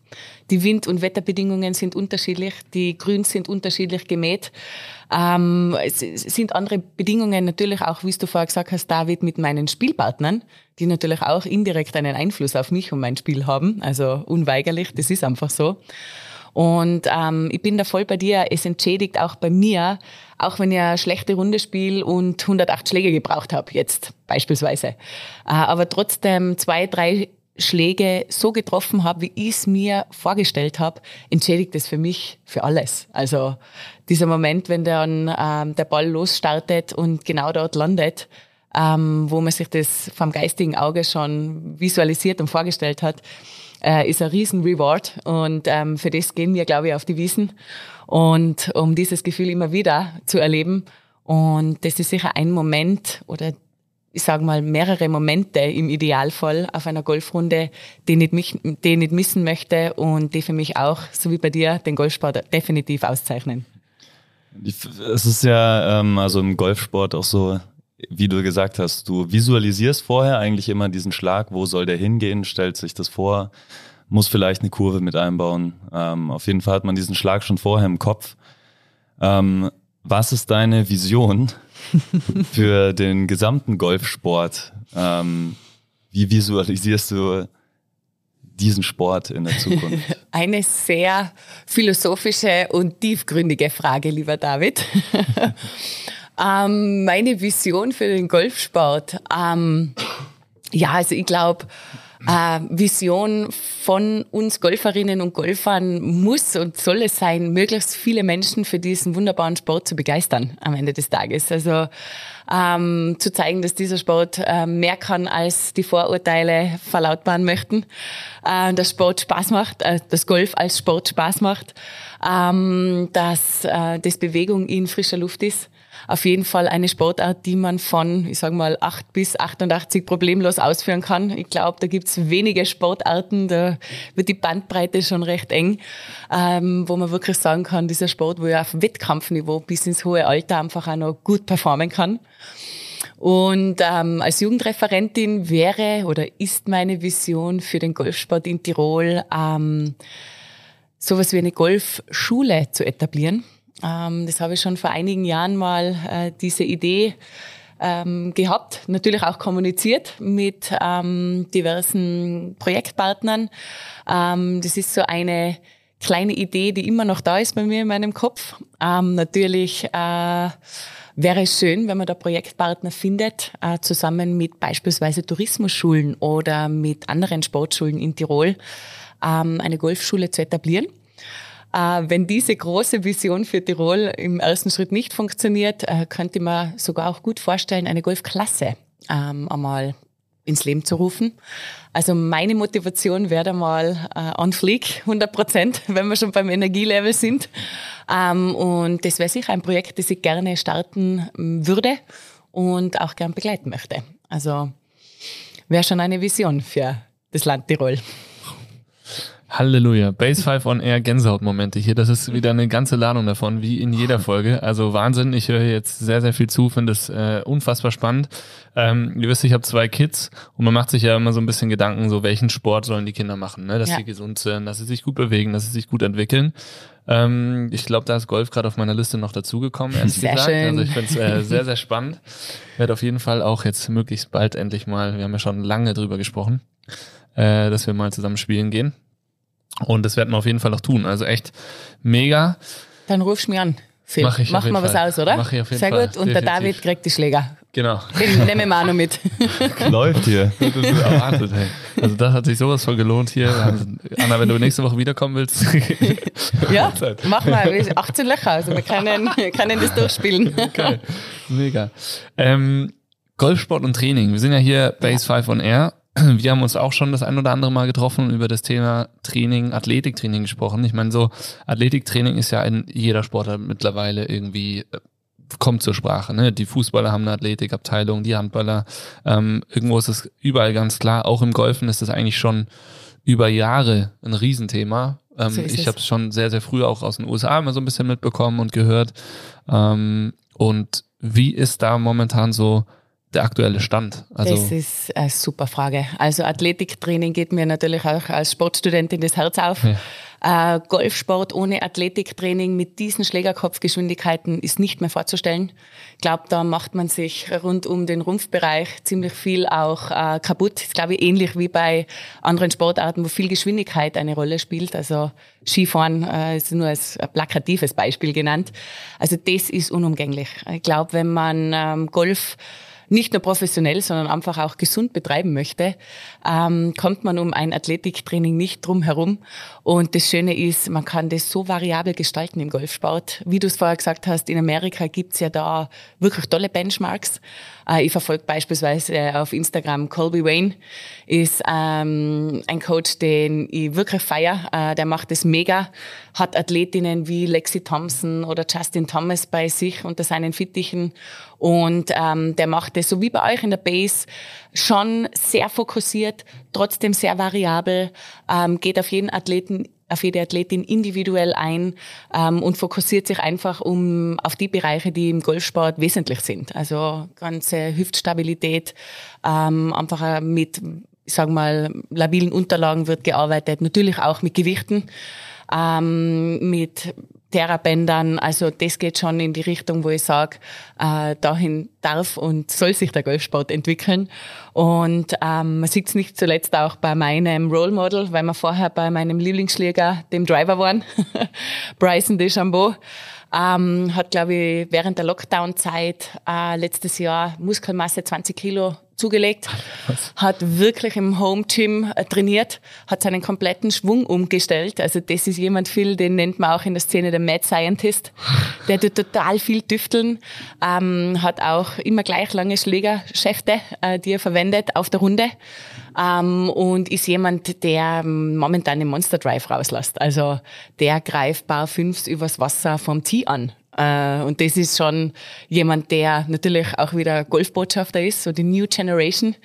Die Wind- und Wetterbedingungen sind unterschiedlich, die Grüns sind unterschiedlich gemäht. Ähm, es sind andere Bedingungen natürlich auch, wie du vorher gesagt hast, David, mit meinen Spielpartnern, die natürlich auch indirekt einen Einfluss auf mich und mein Spiel haben. Also unweigerlich, das ist einfach so. Und ähm, ich bin da voll bei dir. Es entschädigt auch bei mir, auch wenn ich eine schlechte Runde spiele und 108 Schläge gebraucht habe, jetzt beispielsweise. Äh, aber trotzdem zwei, drei Schläge so getroffen habe, wie ich es mir vorgestellt habe, entschädigt es für mich für alles. Also dieser Moment, wenn dann ähm, der Ball losstartet und genau dort landet, ähm, wo man sich das vom geistigen Auge schon visualisiert und vorgestellt hat, äh, ist ein riesen Reward und ähm, für das gehen wir, glaube ich, auf die Wiesen und um dieses Gefühl immer wieder zu erleben und das ist sicher ein Moment oder ich sage mal, mehrere Momente im Idealfall auf einer Golfrunde, die ich, nicht, die ich nicht missen möchte und die für mich auch, so wie bei dir, den Golfsport definitiv auszeichnen. Es ist ja ähm, also im Golfsport auch so, wie du gesagt hast, du visualisierst vorher eigentlich immer diesen Schlag, wo soll der hingehen, stellt sich das vor, muss vielleicht eine Kurve mit einbauen. Ähm, auf jeden Fall hat man diesen Schlag schon vorher im Kopf. Ähm, was ist deine Vision für den gesamten Golfsport? Ähm, wie visualisierst du diesen Sport in der Zukunft? Eine sehr philosophische und tiefgründige Frage, lieber David. ähm, meine Vision für den Golfsport. Ähm, ja, also ich glaube, äh, Vision von uns Golferinnen und Golfern muss und soll es sein, möglichst viele Menschen für diesen wunderbaren Sport zu begeistern am Ende des Tages. Also ähm, zu zeigen, dass dieser Sport äh, mehr kann, als die Vorurteile verlautbaren möchten. Äh, dass Sport Spaß macht, äh, dass Golf als Sport Spaß macht, ähm, dass äh, das Bewegung in frischer Luft ist auf jeden Fall eine Sportart, die man von, ich sage mal, 8 bis 88 problemlos ausführen kann. Ich glaube, da gibt's wenige Sportarten, da wird die Bandbreite schon recht eng, ähm, wo man wirklich sagen kann, dieser Sport, wo ich auf Wettkampfniveau bis ins hohe Alter einfach auch noch gut performen kann. Und ähm, als Jugendreferentin wäre oder ist meine Vision für den Golfsport in Tirol, ähm, sowas wie eine Golfschule zu etablieren. Ähm, das habe ich schon vor einigen Jahren mal äh, diese Idee ähm, gehabt, natürlich auch kommuniziert mit ähm, diversen Projektpartnern. Ähm, das ist so eine kleine Idee, die immer noch da ist bei mir in meinem Kopf. Ähm, natürlich äh, wäre es schön, wenn man da Projektpartner findet, äh, zusammen mit beispielsweise Tourismusschulen oder mit anderen Sportschulen in Tirol, ähm, eine Golfschule zu etablieren. Äh, wenn diese große Vision für Tirol im ersten Schritt nicht funktioniert, äh, könnte man sogar auch gut vorstellen, eine Golfklasse ähm, einmal ins Leben zu rufen. Also meine Motivation wäre da mal äh, on fleek, 100 Prozent, wenn wir schon beim Energielevel sind. Ähm, und das wäre sicher ein Projekt, das ich gerne starten ähm, würde und auch gern begleiten möchte. Also wäre schon eine Vision für das Land Tirol. Halleluja. Base 5 on Air Gänsehautmomente hier. Das ist wieder eine ganze Ladung davon, wie in jeder Folge. Also Wahnsinn. Ich höre jetzt sehr, sehr viel zu, finde es äh, unfassbar spannend. Ähm, ihr wisst, ich habe zwei Kids und man macht sich ja immer so ein bisschen Gedanken, so welchen Sport sollen die Kinder machen, ne? dass ja. sie gesund sind, dass sie sich gut bewegen, dass sie sich gut entwickeln. Ähm, ich glaube, da ist Golf gerade auf meiner Liste noch dazugekommen, ehrlich sehr gesagt. Schön. Also ich finde es äh, sehr, sehr spannend. Werde auf jeden Fall auch jetzt möglichst bald endlich mal, wir haben ja schon lange drüber gesprochen, äh, dass wir mal zusammen spielen gehen. Und das werden wir auf jeden Fall auch tun. Also echt mega. Dann rufst du mich an. Phil. Mach ich Machen wir was aus, oder? Mach ich auf jeden Sehr Fall. gut. Und Definitiv. der David kriegt die Schläger. Genau. Den nehmen wir auch noch mit. Läuft hier. Das ist erwartet, hey. Also das hat sich sowas von gelohnt hier. Anna, wenn du nächste Woche wiederkommen willst. ja, mach mal. 18 Löcher. Also wir können, können das durchspielen. Geil. Mega. Ähm, Golfsport und Training. Wir sind ja hier Base ja. 5 on Air wir haben uns auch schon das ein oder andere Mal getroffen und über das Thema Training, Athletiktraining gesprochen. Ich meine, so Athletiktraining ist ja in jeder Sportart mittlerweile irgendwie äh, kommt zur Sprache. Ne? Die Fußballer haben eine Athletikabteilung, die Handballer. Ähm, irgendwo ist es überall ganz klar. Auch im Golfen ist das eigentlich schon über Jahre ein Riesenthema. Ähm, so ich habe es schon sehr, sehr früh auch aus den USA immer so ein bisschen mitbekommen und gehört. Ähm, und wie ist da momentan so der aktuelle Stand? Also das ist eine super Frage. Also Athletiktraining geht mir natürlich auch als Sportstudentin das Herz auf. Ja. Äh, Golfsport ohne Athletiktraining mit diesen Schlägerkopfgeschwindigkeiten ist nicht mehr vorzustellen. Ich glaube, da macht man sich rund um den Rumpfbereich ziemlich viel auch äh, kaputt. Ist, glaube ich, ähnlich wie bei anderen Sportarten, wo viel Geschwindigkeit eine Rolle spielt. Also Skifahren äh, ist nur als plakatives Beispiel genannt. Also das ist unumgänglich. Ich glaube, wenn man ähm, Golf nicht nur professionell, sondern einfach auch gesund betreiben möchte, ähm, kommt man um ein Athletiktraining nicht drum herum. Und das Schöne ist, man kann das so variabel gestalten im Golfsport. Wie du es vorher gesagt hast, in Amerika gibt's ja da wirklich tolle Benchmarks. Äh, ich verfolge beispielsweise auf Instagram Colby Wayne, ist ähm, ein Coach, den ich wirklich feier. Äh, der macht es mega, hat Athletinnen wie Lexi Thompson oder Justin Thomas bei sich unter seinen Fittichen. Und ähm, der macht es so wie bei euch in der Base schon sehr fokussiert, trotzdem sehr variabel, ähm, geht auf jeden Athleten auf jede Athletin individuell ein ähm, und fokussiert sich einfach um auf die Bereiche, die im Golfsport wesentlich sind. Also ganze Hüftstabilität, ähm, einfach mit, ich sag mal, labilen Unterlagen wird gearbeitet, natürlich auch mit Gewichten, ähm, mit Therabändern. Also das geht schon in die Richtung, wo ich sage, äh, dahin darf und soll sich der Golfsport entwickeln. Und ähm, man sieht es nicht zuletzt auch bei meinem Role Model, weil wir vorher bei meinem Lieblingsschläger, dem Driver waren, Bryson DeChambeau. Ähm, hat, glaube ich, während der Lockdown-Zeit äh, letztes Jahr Muskelmasse 20 Kilo zugelegt, Was? hat wirklich im Home Gym äh, trainiert, hat seinen kompletten Schwung umgestellt. Also das ist jemand viel, den nennt man auch in der Szene der Mad Scientist. Der tut total viel tüfteln, ähm, hat auch immer gleich lange Schlägerschäfte, äh, die er verwendet auf der Runde ähm, und ist jemand, der ähm, momentan den Monster Drive rauslässt. Also der greift Bar 5 übers Wasser vom Tee an. Äh, und das ist schon jemand, der natürlich auch wieder Golfbotschafter ist, so die New Generation,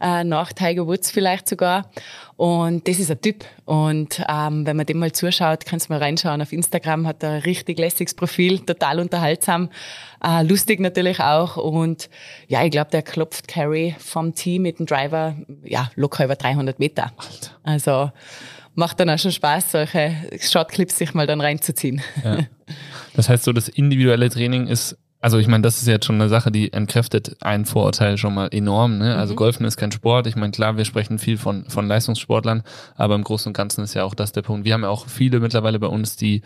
äh, nach Tiger Woods vielleicht sogar. Und das ist ein Typ. Und ähm, wenn man dem mal zuschaut, kannst du mal reinschauen. Auf Instagram hat er ein richtig lässiges Profil, total unterhaltsam, äh, lustig natürlich auch. Und ja, ich glaube, der klopft Carry vom Team mit dem Driver, ja, locker über 300 Meter. Also macht dann auch schon Spaß, solche Shotclips sich mal dann reinzuziehen. Ja. Das heißt so, das individuelle Training ist also ich meine, das ist jetzt schon eine Sache, die entkräftet ein Vorurteil schon mal enorm. Ne? Also mhm. Golfen ist kein Sport. Ich meine, klar, wir sprechen viel von, von Leistungssportlern, aber im Großen und Ganzen ist ja auch das der Punkt. Wir haben ja auch viele mittlerweile bei uns, die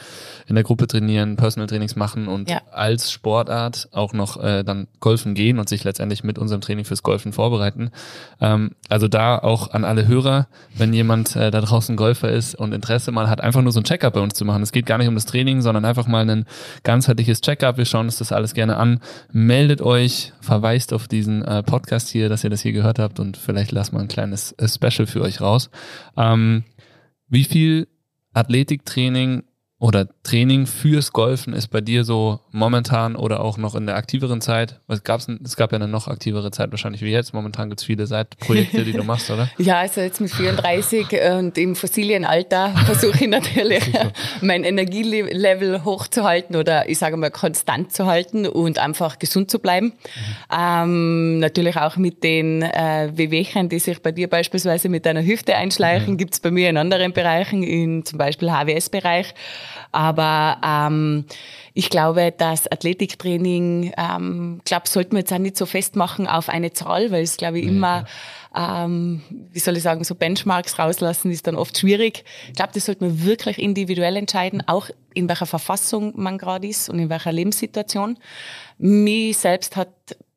in der Gruppe trainieren, Personal Trainings machen und ja. als Sportart auch noch äh, dann golfen gehen und sich letztendlich mit unserem Training fürs Golfen vorbereiten. Ähm, also da auch an alle Hörer, wenn jemand äh, da draußen Golfer ist und Interesse mal hat, einfach nur so ein Checkup bei uns zu machen. Es geht gar nicht um das Training, sondern einfach mal ein ganzheitliches Checkup. Wir schauen uns das alles gerne gerne an. Meldet euch, verweist auf diesen äh, Podcast hier, dass ihr das hier gehört habt und vielleicht lasst mal ein kleines äh, Special für euch raus. Ähm, wie viel Athletiktraining oder Training fürs Golfen ist bei dir so momentan oder auch noch in der aktiveren Zeit? Was gab's, es gab ja eine noch aktivere Zeit wahrscheinlich wie jetzt. Momentan gibt's viele Seitprojekte, die du machst, oder? ja, also jetzt mit 34 und im Fossilienalter versuche ich natürlich mein Energielevel hochzuhalten oder ich sage mal konstant zu halten und einfach gesund zu bleiben. Mhm. Ähm, natürlich auch mit den äh, Wehwehchen, die sich bei dir beispielsweise mit deiner Hüfte einschleichen, mhm. gibt's bei mir in anderen Bereichen, in zum Beispiel HWS-Bereich. Aber ähm, ich glaube, das Athletiktraining, ähm, glaube, sollten wir jetzt auch nicht so festmachen auf eine Zahl, weil es, glaube ich, immer, ähm, wie soll ich sagen, so Benchmarks rauslassen ist dann oft schwierig. Ich glaube, das sollte man wirklich individuell entscheiden, auch in welcher Verfassung man gerade ist und in welcher Lebenssituation. Mich selbst hat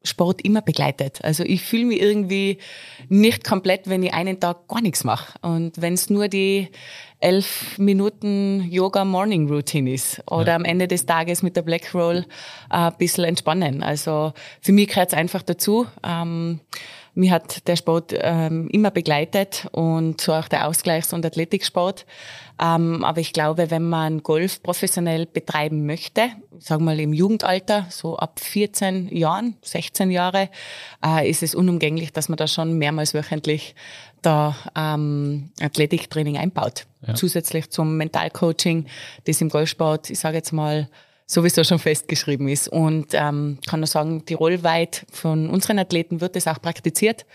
Sport immer begleitet. Also ich fühle mich irgendwie nicht komplett, wenn ich einen Tag gar nichts mache. Und wenn es nur die elf Minuten Yoga Morning Routine ist oder ja. am Ende des Tages mit der Black Roll äh, ein bisschen entspannen. Also für mich gehört es einfach dazu. Ähm, mir hat der Sport ähm, immer begleitet und so auch der Ausgleichs- und Athletiksport. Ähm, aber ich glaube, wenn man Golf professionell betreiben möchte, sagen wir mal im Jugendalter, so ab 14 Jahren, 16 Jahre, äh, ist es unumgänglich, dass man da schon mehrmals wöchentlich da ähm, Athletiktraining einbaut. Ja. Zusätzlich zum Mentalcoaching, das im Golfsport, ich sage jetzt mal, sowieso schon festgeschrieben ist. Und ähm, kann nur sagen, tirolweit von unseren Athleten wird das auch praktiziert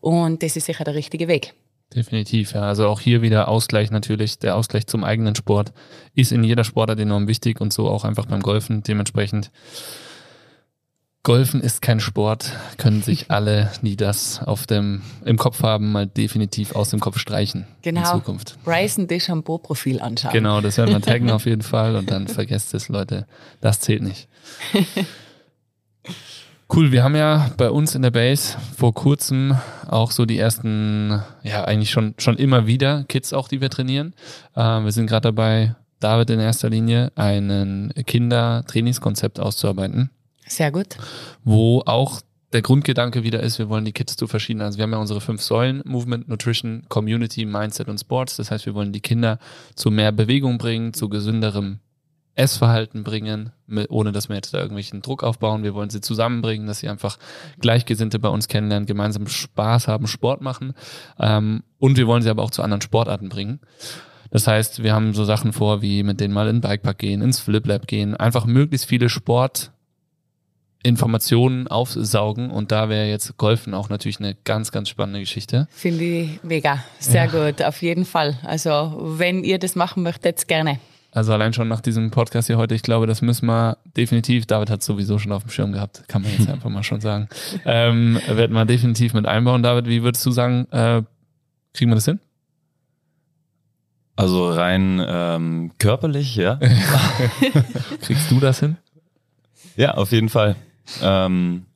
und das ist sicher der richtige Weg. Definitiv, ja. Also auch hier wieder Ausgleich natürlich. Der Ausgleich zum eigenen Sport ist in jeder Sportart enorm wichtig und so auch einfach beim Golfen. Dementsprechend Golfen ist kein Sport, können sich alle, die das auf dem, im Kopf haben, mal definitiv aus dem Kopf streichen genau. in Zukunft. Bryson DeChambeau-Profil anschauen. Genau, das werden wir taggen auf jeden Fall und dann vergesst es, Leute. Das zählt nicht. Cool, wir haben ja bei uns in der Base vor kurzem auch so die ersten, ja eigentlich schon, schon immer wieder Kids auch, die wir trainieren. Äh, wir sind gerade dabei, David in erster Linie, einen Kindertrainingskonzept auszuarbeiten sehr gut. Wo auch der Grundgedanke wieder ist, wir wollen die Kids zu verschiedenen, also wir haben ja unsere fünf Säulen, Movement, Nutrition, Community, Mindset und Sports. Das heißt, wir wollen die Kinder zu mehr Bewegung bringen, zu gesünderem Essverhalten bringen, ohne dass wir jetzt da irgendwelchen Druck aufbauen. Wir wollen sie zusammenbringen, dass sie einfach Gleichgesinnte bei uns kennenlernen, gemeinsam Spaß haben, Sport machen. Ähm, und wir wollen sie aber auch zu anderen Sportarten bringen. Das heißt, wir haben so Sachen vor, wie mit denen mal in den Bikepark gehen, ins Flip Lab gehen, einfach möglichst viele Sport Informationen aufsaugen und da wäre jetzt Golfen auch natürlich eine ganz, ganz spannende Geschichte. Finde ich mega, sehr ja. gut, auf jeden Fall. Also wenn ihr das machen möchtet, gerne. Also allein schon nach diesem Podcast hier heute, ich glaube, das müssen wir definitiv, David hat es sowieso schon auf dem Schirm gehabt, kann man jetzt einfach mal schon sagen, ähm, werden wir definitiv mit einbauen. David, wie würdest du sagen, äh, kriegen wir das hin? Also rein ähm, körperlich, ja. Kriegst du das hin? Ja, auf jeden Fall. Ähm,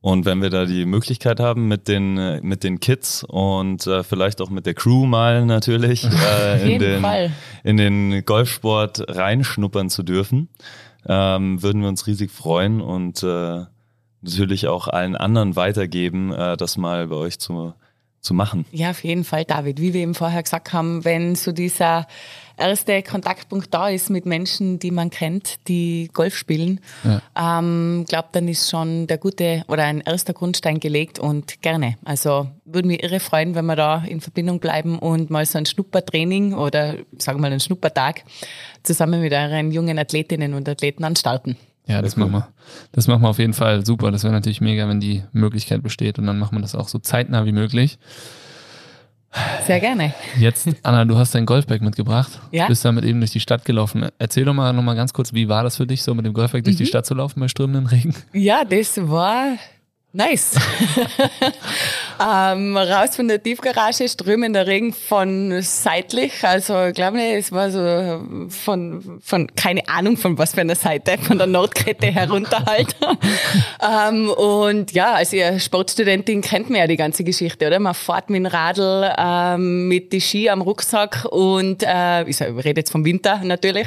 und wenn wir da die Möglichkeit haben mit den, äh, mit den Kids und äh, vielleicht auch mit der Crew mal natürlich äh, in, den, Fall. in den Golfsport reinschnuppern zu dürfen, ähm, würden wir uns riesig freuen und äh, natürlich auch allen anderen weitergeben, äh, das mal bei euch zu, zu machen. Ja, auf jeden Fall, David. Wie wir eben vorher gesagt haben, wenn so dieser erste Kontaktpunkt da ist mit Menschen, die man kennt, die Golf spielen, ja. ähm, glaube dann ist schon der gute oder ein erster Grundstein gelegt und gerne. Also würde mich irre freuen, wenn wir da in Verbindung bleiben und mal so ein Schnuppertraining oder sagen wir mal einen Schnuppertag zusammen mit euren jungen Athletinnen und Athleten anstarten. Ja, das machen wir. Das machen wir auf jeden Fall super. Das wäre natürlich mega, wenn die Möglichkeit besteht und dann machen wir das auch so zeitnah wie möglich. Sehr gerne. Jetzt, Anna, du hast dein Golfbag mitgebracht. Ja. Bist damit eben durch die Stadt gelaufen. Erzähl doch mal noch mal ganz kurz, wie war das für dich, so mit dem Golfbag durch mhm. die Stadt zu laufen bei strömenden Regen? Ja, das war Nice. ähm, raus von der Tiefgarage, strömender Regen von seitlich. Also ich glaube nicht, es war so von, von, keine Ahnung von was für einer Seite, von der Nordkette herunter halt. ähm, und ja, als ihr Sportstudentin kennt man ja die ganze Geschichte, oder? Man fährt mit dem Radl, ähm, mit die Ski am Rucksack und äh, ich rede jetzt vom Winter natürlich,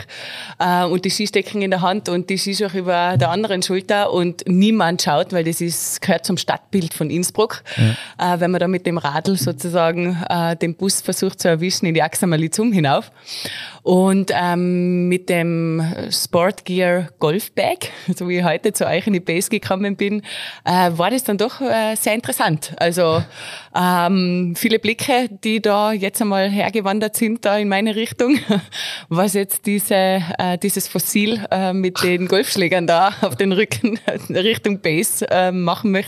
äh, und die Skistecken in der Hand und die Skischuhe über der anderen Schulter und niemand schaut, weil das ist gehört zum Stadtbild von Innsbruck. äh, wenn man da mit dem Radl sozusagen äh, den Bus versucht zu erwischen in die Axamali zum hinauf. Und ähm, mit dem Sport Gear Golf Bag, so wie ich heute zu euch in die Base gekommen bin, äh, war das dann doch äh, sehr interessant. Also ähm, viele Blicke, die da jetzt einmal hergewandert sind da in meine Richtung, was jetzt diese äh, dieses Fossil äh, mit den Golfschlägern da auf den Rücken Richtung Base äh, machen möchte.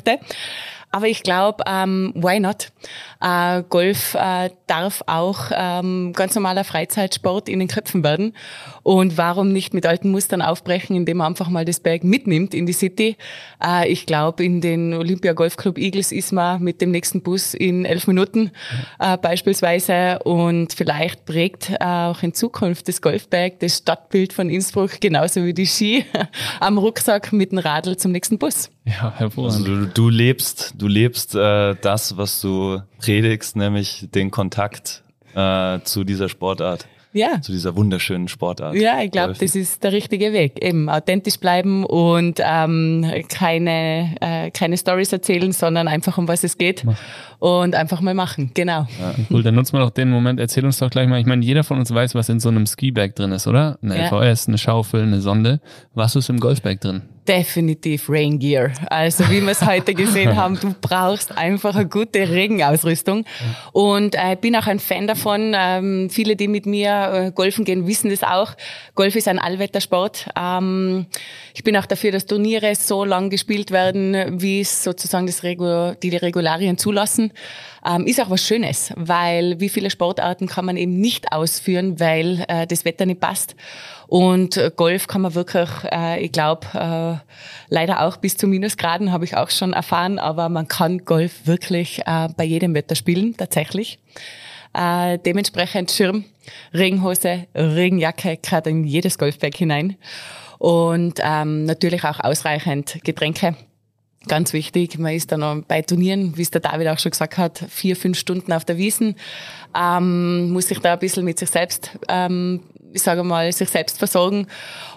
Aber ich glaube, ähm, why not? Äh, Golf äh, darf auch ähm, ganz normaler Freizeitsport in den Köpfen werden. Und warum nicht mit alten Mustern aufbrechen, indem man einfach mal das Berg mitnimmt in die City? Äh, ich glaube, in den Olympia Golf Club Eagles ist man mit dem nächsten Bus in elf Minuten äh, beispielsweise. Und vielleicht prägt äh, auch in Zukunft das Golfberg das Stadtbild von Innsbruck genauso wie die Ski am Rucksack mit dem Radl zum nächsten Bus. Ja, hervorragend. Also du, du lebst, du lebst äh, das, was du predigst, nämlich den Kontakt äh, zu dieser Sportart. Ja. Zu dieser wunderschönen Sportart. Ja, ich glaube, das ist der richtige Weg. Eben authentisch bleiben und ähm, keine, äh, keine Stories erzählen, sondern einfach um was es geht Mach. Und einfach mal machen. Genau. Ja. Cool, dann nutzen wir doch den Moment. Erzähl uns doch gleich mal. Ich meine, jeder von uns weiß, was in so einem Skibag drin ist, oder? Eine ja. LVS, eine Schaufel, eine Sonde. Was ist im Golfbag drin? definitiv Rain Gear. Also wie wir es heute gesehen haben, du brauchst einfach eine gute Regenausrüstung. Und äh, bin auch ein Fan davon. Ähm, viele, die mit mir äh, golfen gehen, wissen das auch. Golf ist ein Allwettersport. Ähm, ich bin auch dafür, dass Turniere so lang gespielt werden, wie es sozusagen das Regu die Regularien zulassen. Ähm, ist auch was Schönes, weil wie viele Sportarten kann man eben nicht ausführen, weil äh, das Wetter nicht passt. Und äh, Golf kann man wirklich, äh, ich glaube, äh, leider auch bis zu Minusgraden habe ich auch schon erfahren, aber man kann Golf wirklich äh, bei jedem Wetter spielen, tatsächlich. Äh, dementsprechend Schirm, Regenhose, Regenjacke, gerade in jedes Golfbag hinein. Und ähm, natürlich auch ausreichend Getränke Ganz wichtig, man ist dann bei Turnieren, wie es der David auch schon gesagt hat, vier, fünf Stunden auf der Wiesen, ähm, muss sich da ein bisschen mit sich selbst, ähm, ich sage mal, sich selbst versorgen.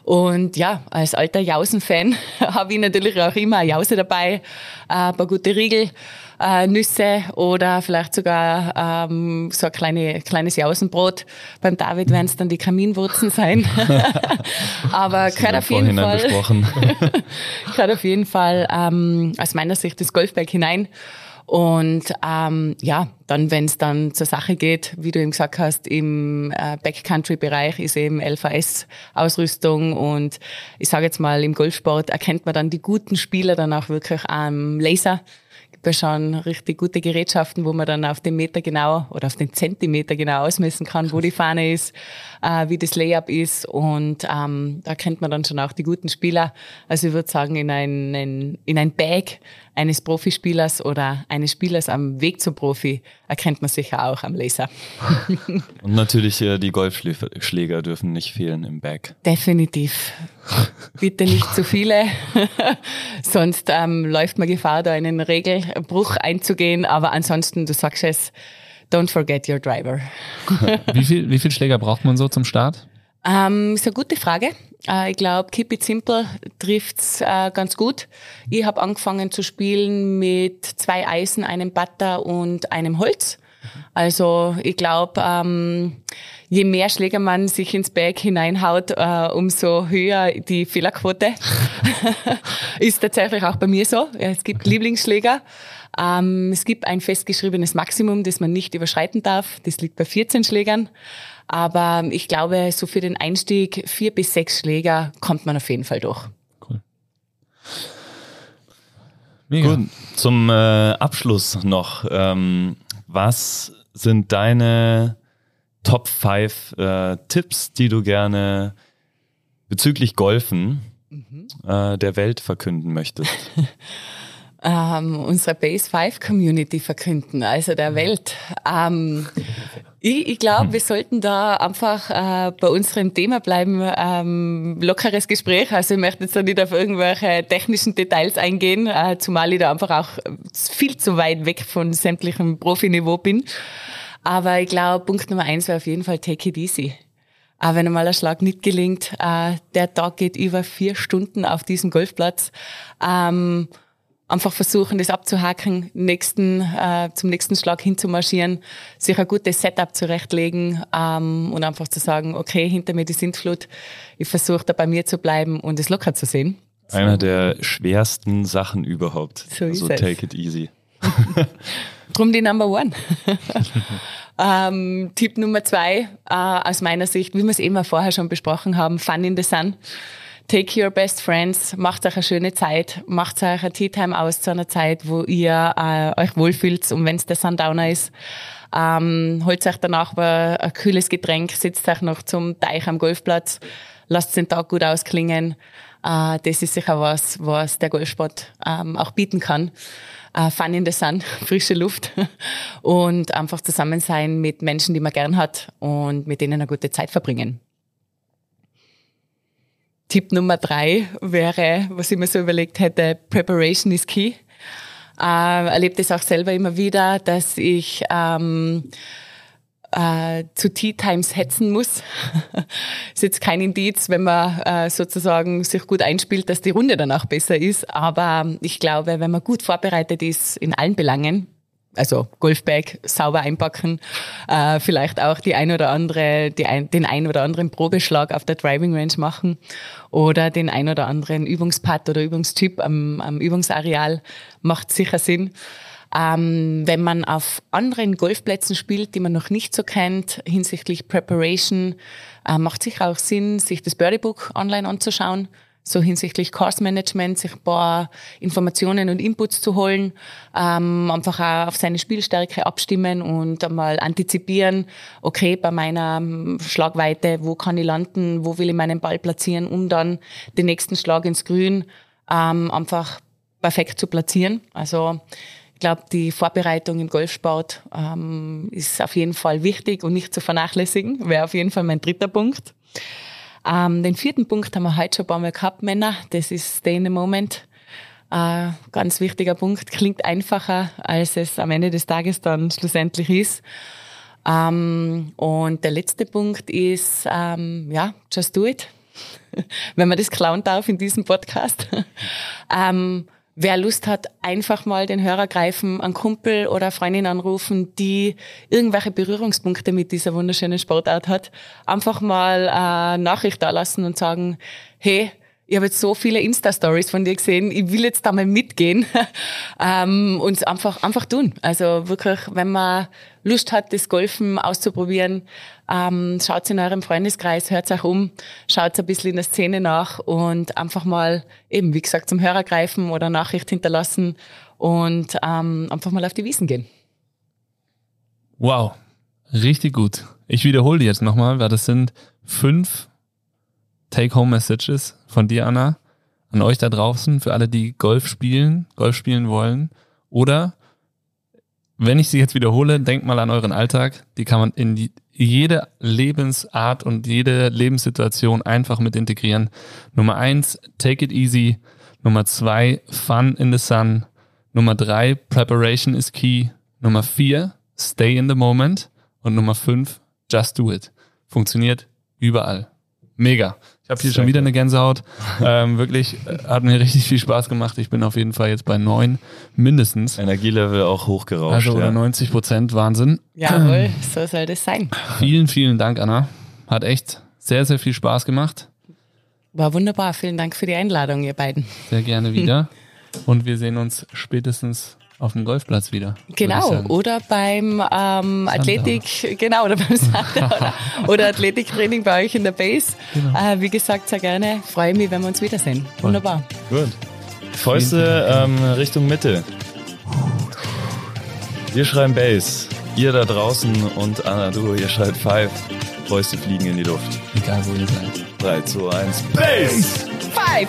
Und ja, als alter Jausen-Fan habe ich natürlich auch immer eine Jause dabei, äh, ein paar gute Riegel äh, Nüsse oder vielleicht sogar ähm, so ein kleine, kleines Jausenbrot. Beim David werden es dann die Kaminwurzen sein. Aber gehört auf, jeden Fall, gehört auf jeden Fall ähm, aus meiner Sicht das Golfberg hinein. Und ähm, ja, dann, wenn es dann zur Sache geht, wie du eben gesagt hast, im äh, Backcountry-Bereich ist eben LVS-Ausrüstung und ich sage jetzt mal, im Golfsport erkennt man dann die guten Spieler dann auch wirklich am Laser wir schon richtig gute Gerätschaften, wo man dann auf den Meter genau oder auf den Zentimeter genau ausmessen kann, wo die Fahne ist, äh, wie das Layup ist. Und ähm, da kennt man dann schon auch die guten Spieler. Also ich würde sagen, in ein, in, in ein Bag eines Profispielers oder eines Spielers am Weg zum Profi erkennt man sicher auch am Laser. Und natürlich äh, die Golfschläger dürfen nicht fehlen im Bag. Definitiv. Bitte nicht zu viele, sonst ähm, läuft man Gefahr, da einen Regelbruch einzugehen. Aber ansonsten, du sagst es, don't forget your driver. wie viel, wie viel Schläger braucht man so zum Start? Ähm, ist eine gute Frage. Äh, ich glaube, Keep It Simple trifft's äh, ganz gut. Ich habe angefangen zu spielen mit zwei Eisen, einem Butter und einem Holz. Also ich glaube, ähm, je mehr Schläger man sich ins Bag hineinhaut, äh, umso höher die Fehlerquote. ist tatsächlich auch bei mir so. Es gibt okay. Lieblingsschläger. Ähm, es gibt ein festgeschriebenes Maximum, das man nicht überschreiten darf. Das liegt bei 14 Schlägern. Aber ich glaube, so für den Einstieg vier bis sechs Schläger kommt man auf jeden Fall durch. Cool. Mega. Gut, zum äh, Abschluss noch. Ähm, was sind deine Top 5 äh, Tipps, die du gerne bezüglich Golfen mhm. äh, der Welt verkünden möchtest? ähm, unsere Base 5 Community verkünden, also der Welt. Ähm, ich, ich glaube, wir sollten da einfach äh, bei unserem Thema bleiben, ähm, lockeres Gespräch. Also ich möchte jetzt da nicht auf irgendwelche technischen Details eingehen, äh, zumal ich da einfach auch viel zu weit weg von sämtlichem Profiniveau bin. Aber ich glaube, Punkt Nummer eins wäre auf jeden Fall take it easy. Auch wenn einmal ein Schlag nicht gelingt, äh, der Tag geht über vier Stunden auf diesem Golfplatz. Ähm, einfach versuchen, das abzuhaken, nächsten, äh, zum nächsten Schlag hinzumarschieren, sich ein gutes Setup zurechtlegen ähm, und einfach zu sagen, okay, hinter mir die Sintflut, ich versuche da bei mir zu bleiben und es locker zu sehen. So. Einer der schwersten Sachen überhaupt. So ist also es. take it easy. Drum die Number One. ähm, Tipp Nummer zwei, äh, aus meiner Sicht, wie wir es eben vorher schon besprochen haben, Fun in the Sun. Take your best friends, macht euch eine schöne Zeit, macht euch eine Tea Time aus zu einer Zeit, wo ihr äh, euch wohlfühlt und wenn es der Sundowner ist, ähm, holt euch danach ein kühles Getränk, sitzt euch noch zum Teich am Golfplatz, lasst den Tag gut ausklingen. Äh, das ist sicher was, was der Golfsport ähm, auch bieten kann. Äh, Fun in the Sun, frische Luft und einfach zusammen sein mit Menschen, die man gern hat und mit denen eine gute Zeit verbringen. Tipp Nummer drei wäre, was ich mir so überlegt hätte, Preparation is key. Äh, erlebe das auch selber immer wieder, dass ich ähm, äh, zu Tea Times hetzen muss. ist jetzt kein Indiz, wenn man äh, sozusagen sich gut einspielt, dass die Runde danach besser ist. Aber ich glaube, wenn man gut vorbereitet ist in allen Belangen, also Golfbag sauber einpacken, äh, vielleicht auch die ein oder andere, ein, den ein oder anderen Probeschlag auf der Driving Range machen oder den ein oder anderen Übungspad oder Übungstyp am, am Übungsareal. Macht sicher Sinn. Ähm, wenn man auf anderen Golfplätzen spielt, die man noch nicht so kennt, hinsichtlich Preparation, äh, macht sicher auch Sinn, sich das Birdie Book online anzuschauen so hinsichtlich Course Management, sich ein paar Informationen und Inputs zu holen, ähm, einfach auch auf seine Spielstärke abstimmen und einmal antizipieren, okay, bei meiner ähm, Schlagweite, wo kann ich landen, wo will ich meinen Ball platzieren, um dann den nächsten Schlag ins Grün ähm, einfach perfekt zu platzieren. Also ich glaube, die Vorbereitung im Golfsport ähm, ist auf jeden Fall wichtig und nicht zu vernachlässigen, wäre auf jeden Fall mein dritter Punkt. Ähm, den vierten Punkt haben wir heute schon ein paar Mal gehabt, Männer. Das ist Stay in the Moment. Äh, ganz wichtiger Punkt. Klingt einfacher, als es am Ende des Tages dann schlussendlich ist. Ähm, und der letzte Punkt ist, ähm, ja, just do it. Wenn man das klauen darf in diesem Podcast. ähm, wer Lust hat, einfach mal den Hörer greifen, einen Kumpel oder Freundin anrufen, die irgendwelche Berührungspunkte mit dieser wunderschönen Sportart hat, einfach mal eine Nachricht da lassen und sagen, hey, ich habe jetzt so viele Insta-Stories von dir gesehen, ich will jetzt da mal mitgehen ähm, und einfach, einfach tun. Also wirklich, wenn man Lust hat, das Golfen auszuprobieren, ähm, schaut in eurem Freundeskreis, hört euch um, schaut ein bisschen in der Szene nach und einfach mal eben, wie gesagt, zum Hörer greifen oder Nachricht hinterlassen und ähm, einfach mal auf die Wiesen gehen. Wow, richtig gut. Ich wiederhole jetzt nochmal, weil das sind fünf Take-Home-Messages von dir, Anna, an euch da draußen, für alle, die Golf spielen, Golf spielen wollen. Oder, wenn ich sie jetzt wiederhole, denkt mal an euren Alltag. Die kann man in die, jede Lebensart und jede Lebenssituation einfach mit integrieren. Nummer eins, take it easy. Nummer zwei, fun in the sun. Nummer drei, preparation is key. Nummer vier, stay in the moment. Und Nummer fünf, just do it. Funktioniert überall. Mega. Ich habe hier schon wieder eine Gänsehaut. Ähm, wirklich, äh, hat mir richtig viel Spaß gemacht. Ich bin auf jeden Fall jetzt bei neun mindestens. Energielevel auch hochgerauscht. Also oder ja. 90 Prozent, Wahnsinn. Jawohl, so soll das sein. Vielen, vielen Dank, Anna. Hat echt sehr, sehr viel Spaß gemacht. War wunderbar. Vielen Dank für die Einladung, ihr beiden. Sehr gerne wieder. Und wir sehen uns spätestens auf dem Golfplatz wieder. Genau, oder beim ähm, Athletik, genau, oder beim Sander oder, oder Athletiktraining bei euch in der Base. Genau. Äh, wie gesagt, sehr gerne. Freue mich, wenn wir uns wiedersehen. Wunderbar. Gut. Fäuste ähm, Richtung Mitte. Wir schreiben Base. Ihr da draußen und Anna, du, ihr schreit Five. Fäuste fliegen in die Luft. Egal, wo ihr seid. 3, 2, 1, Base! Five!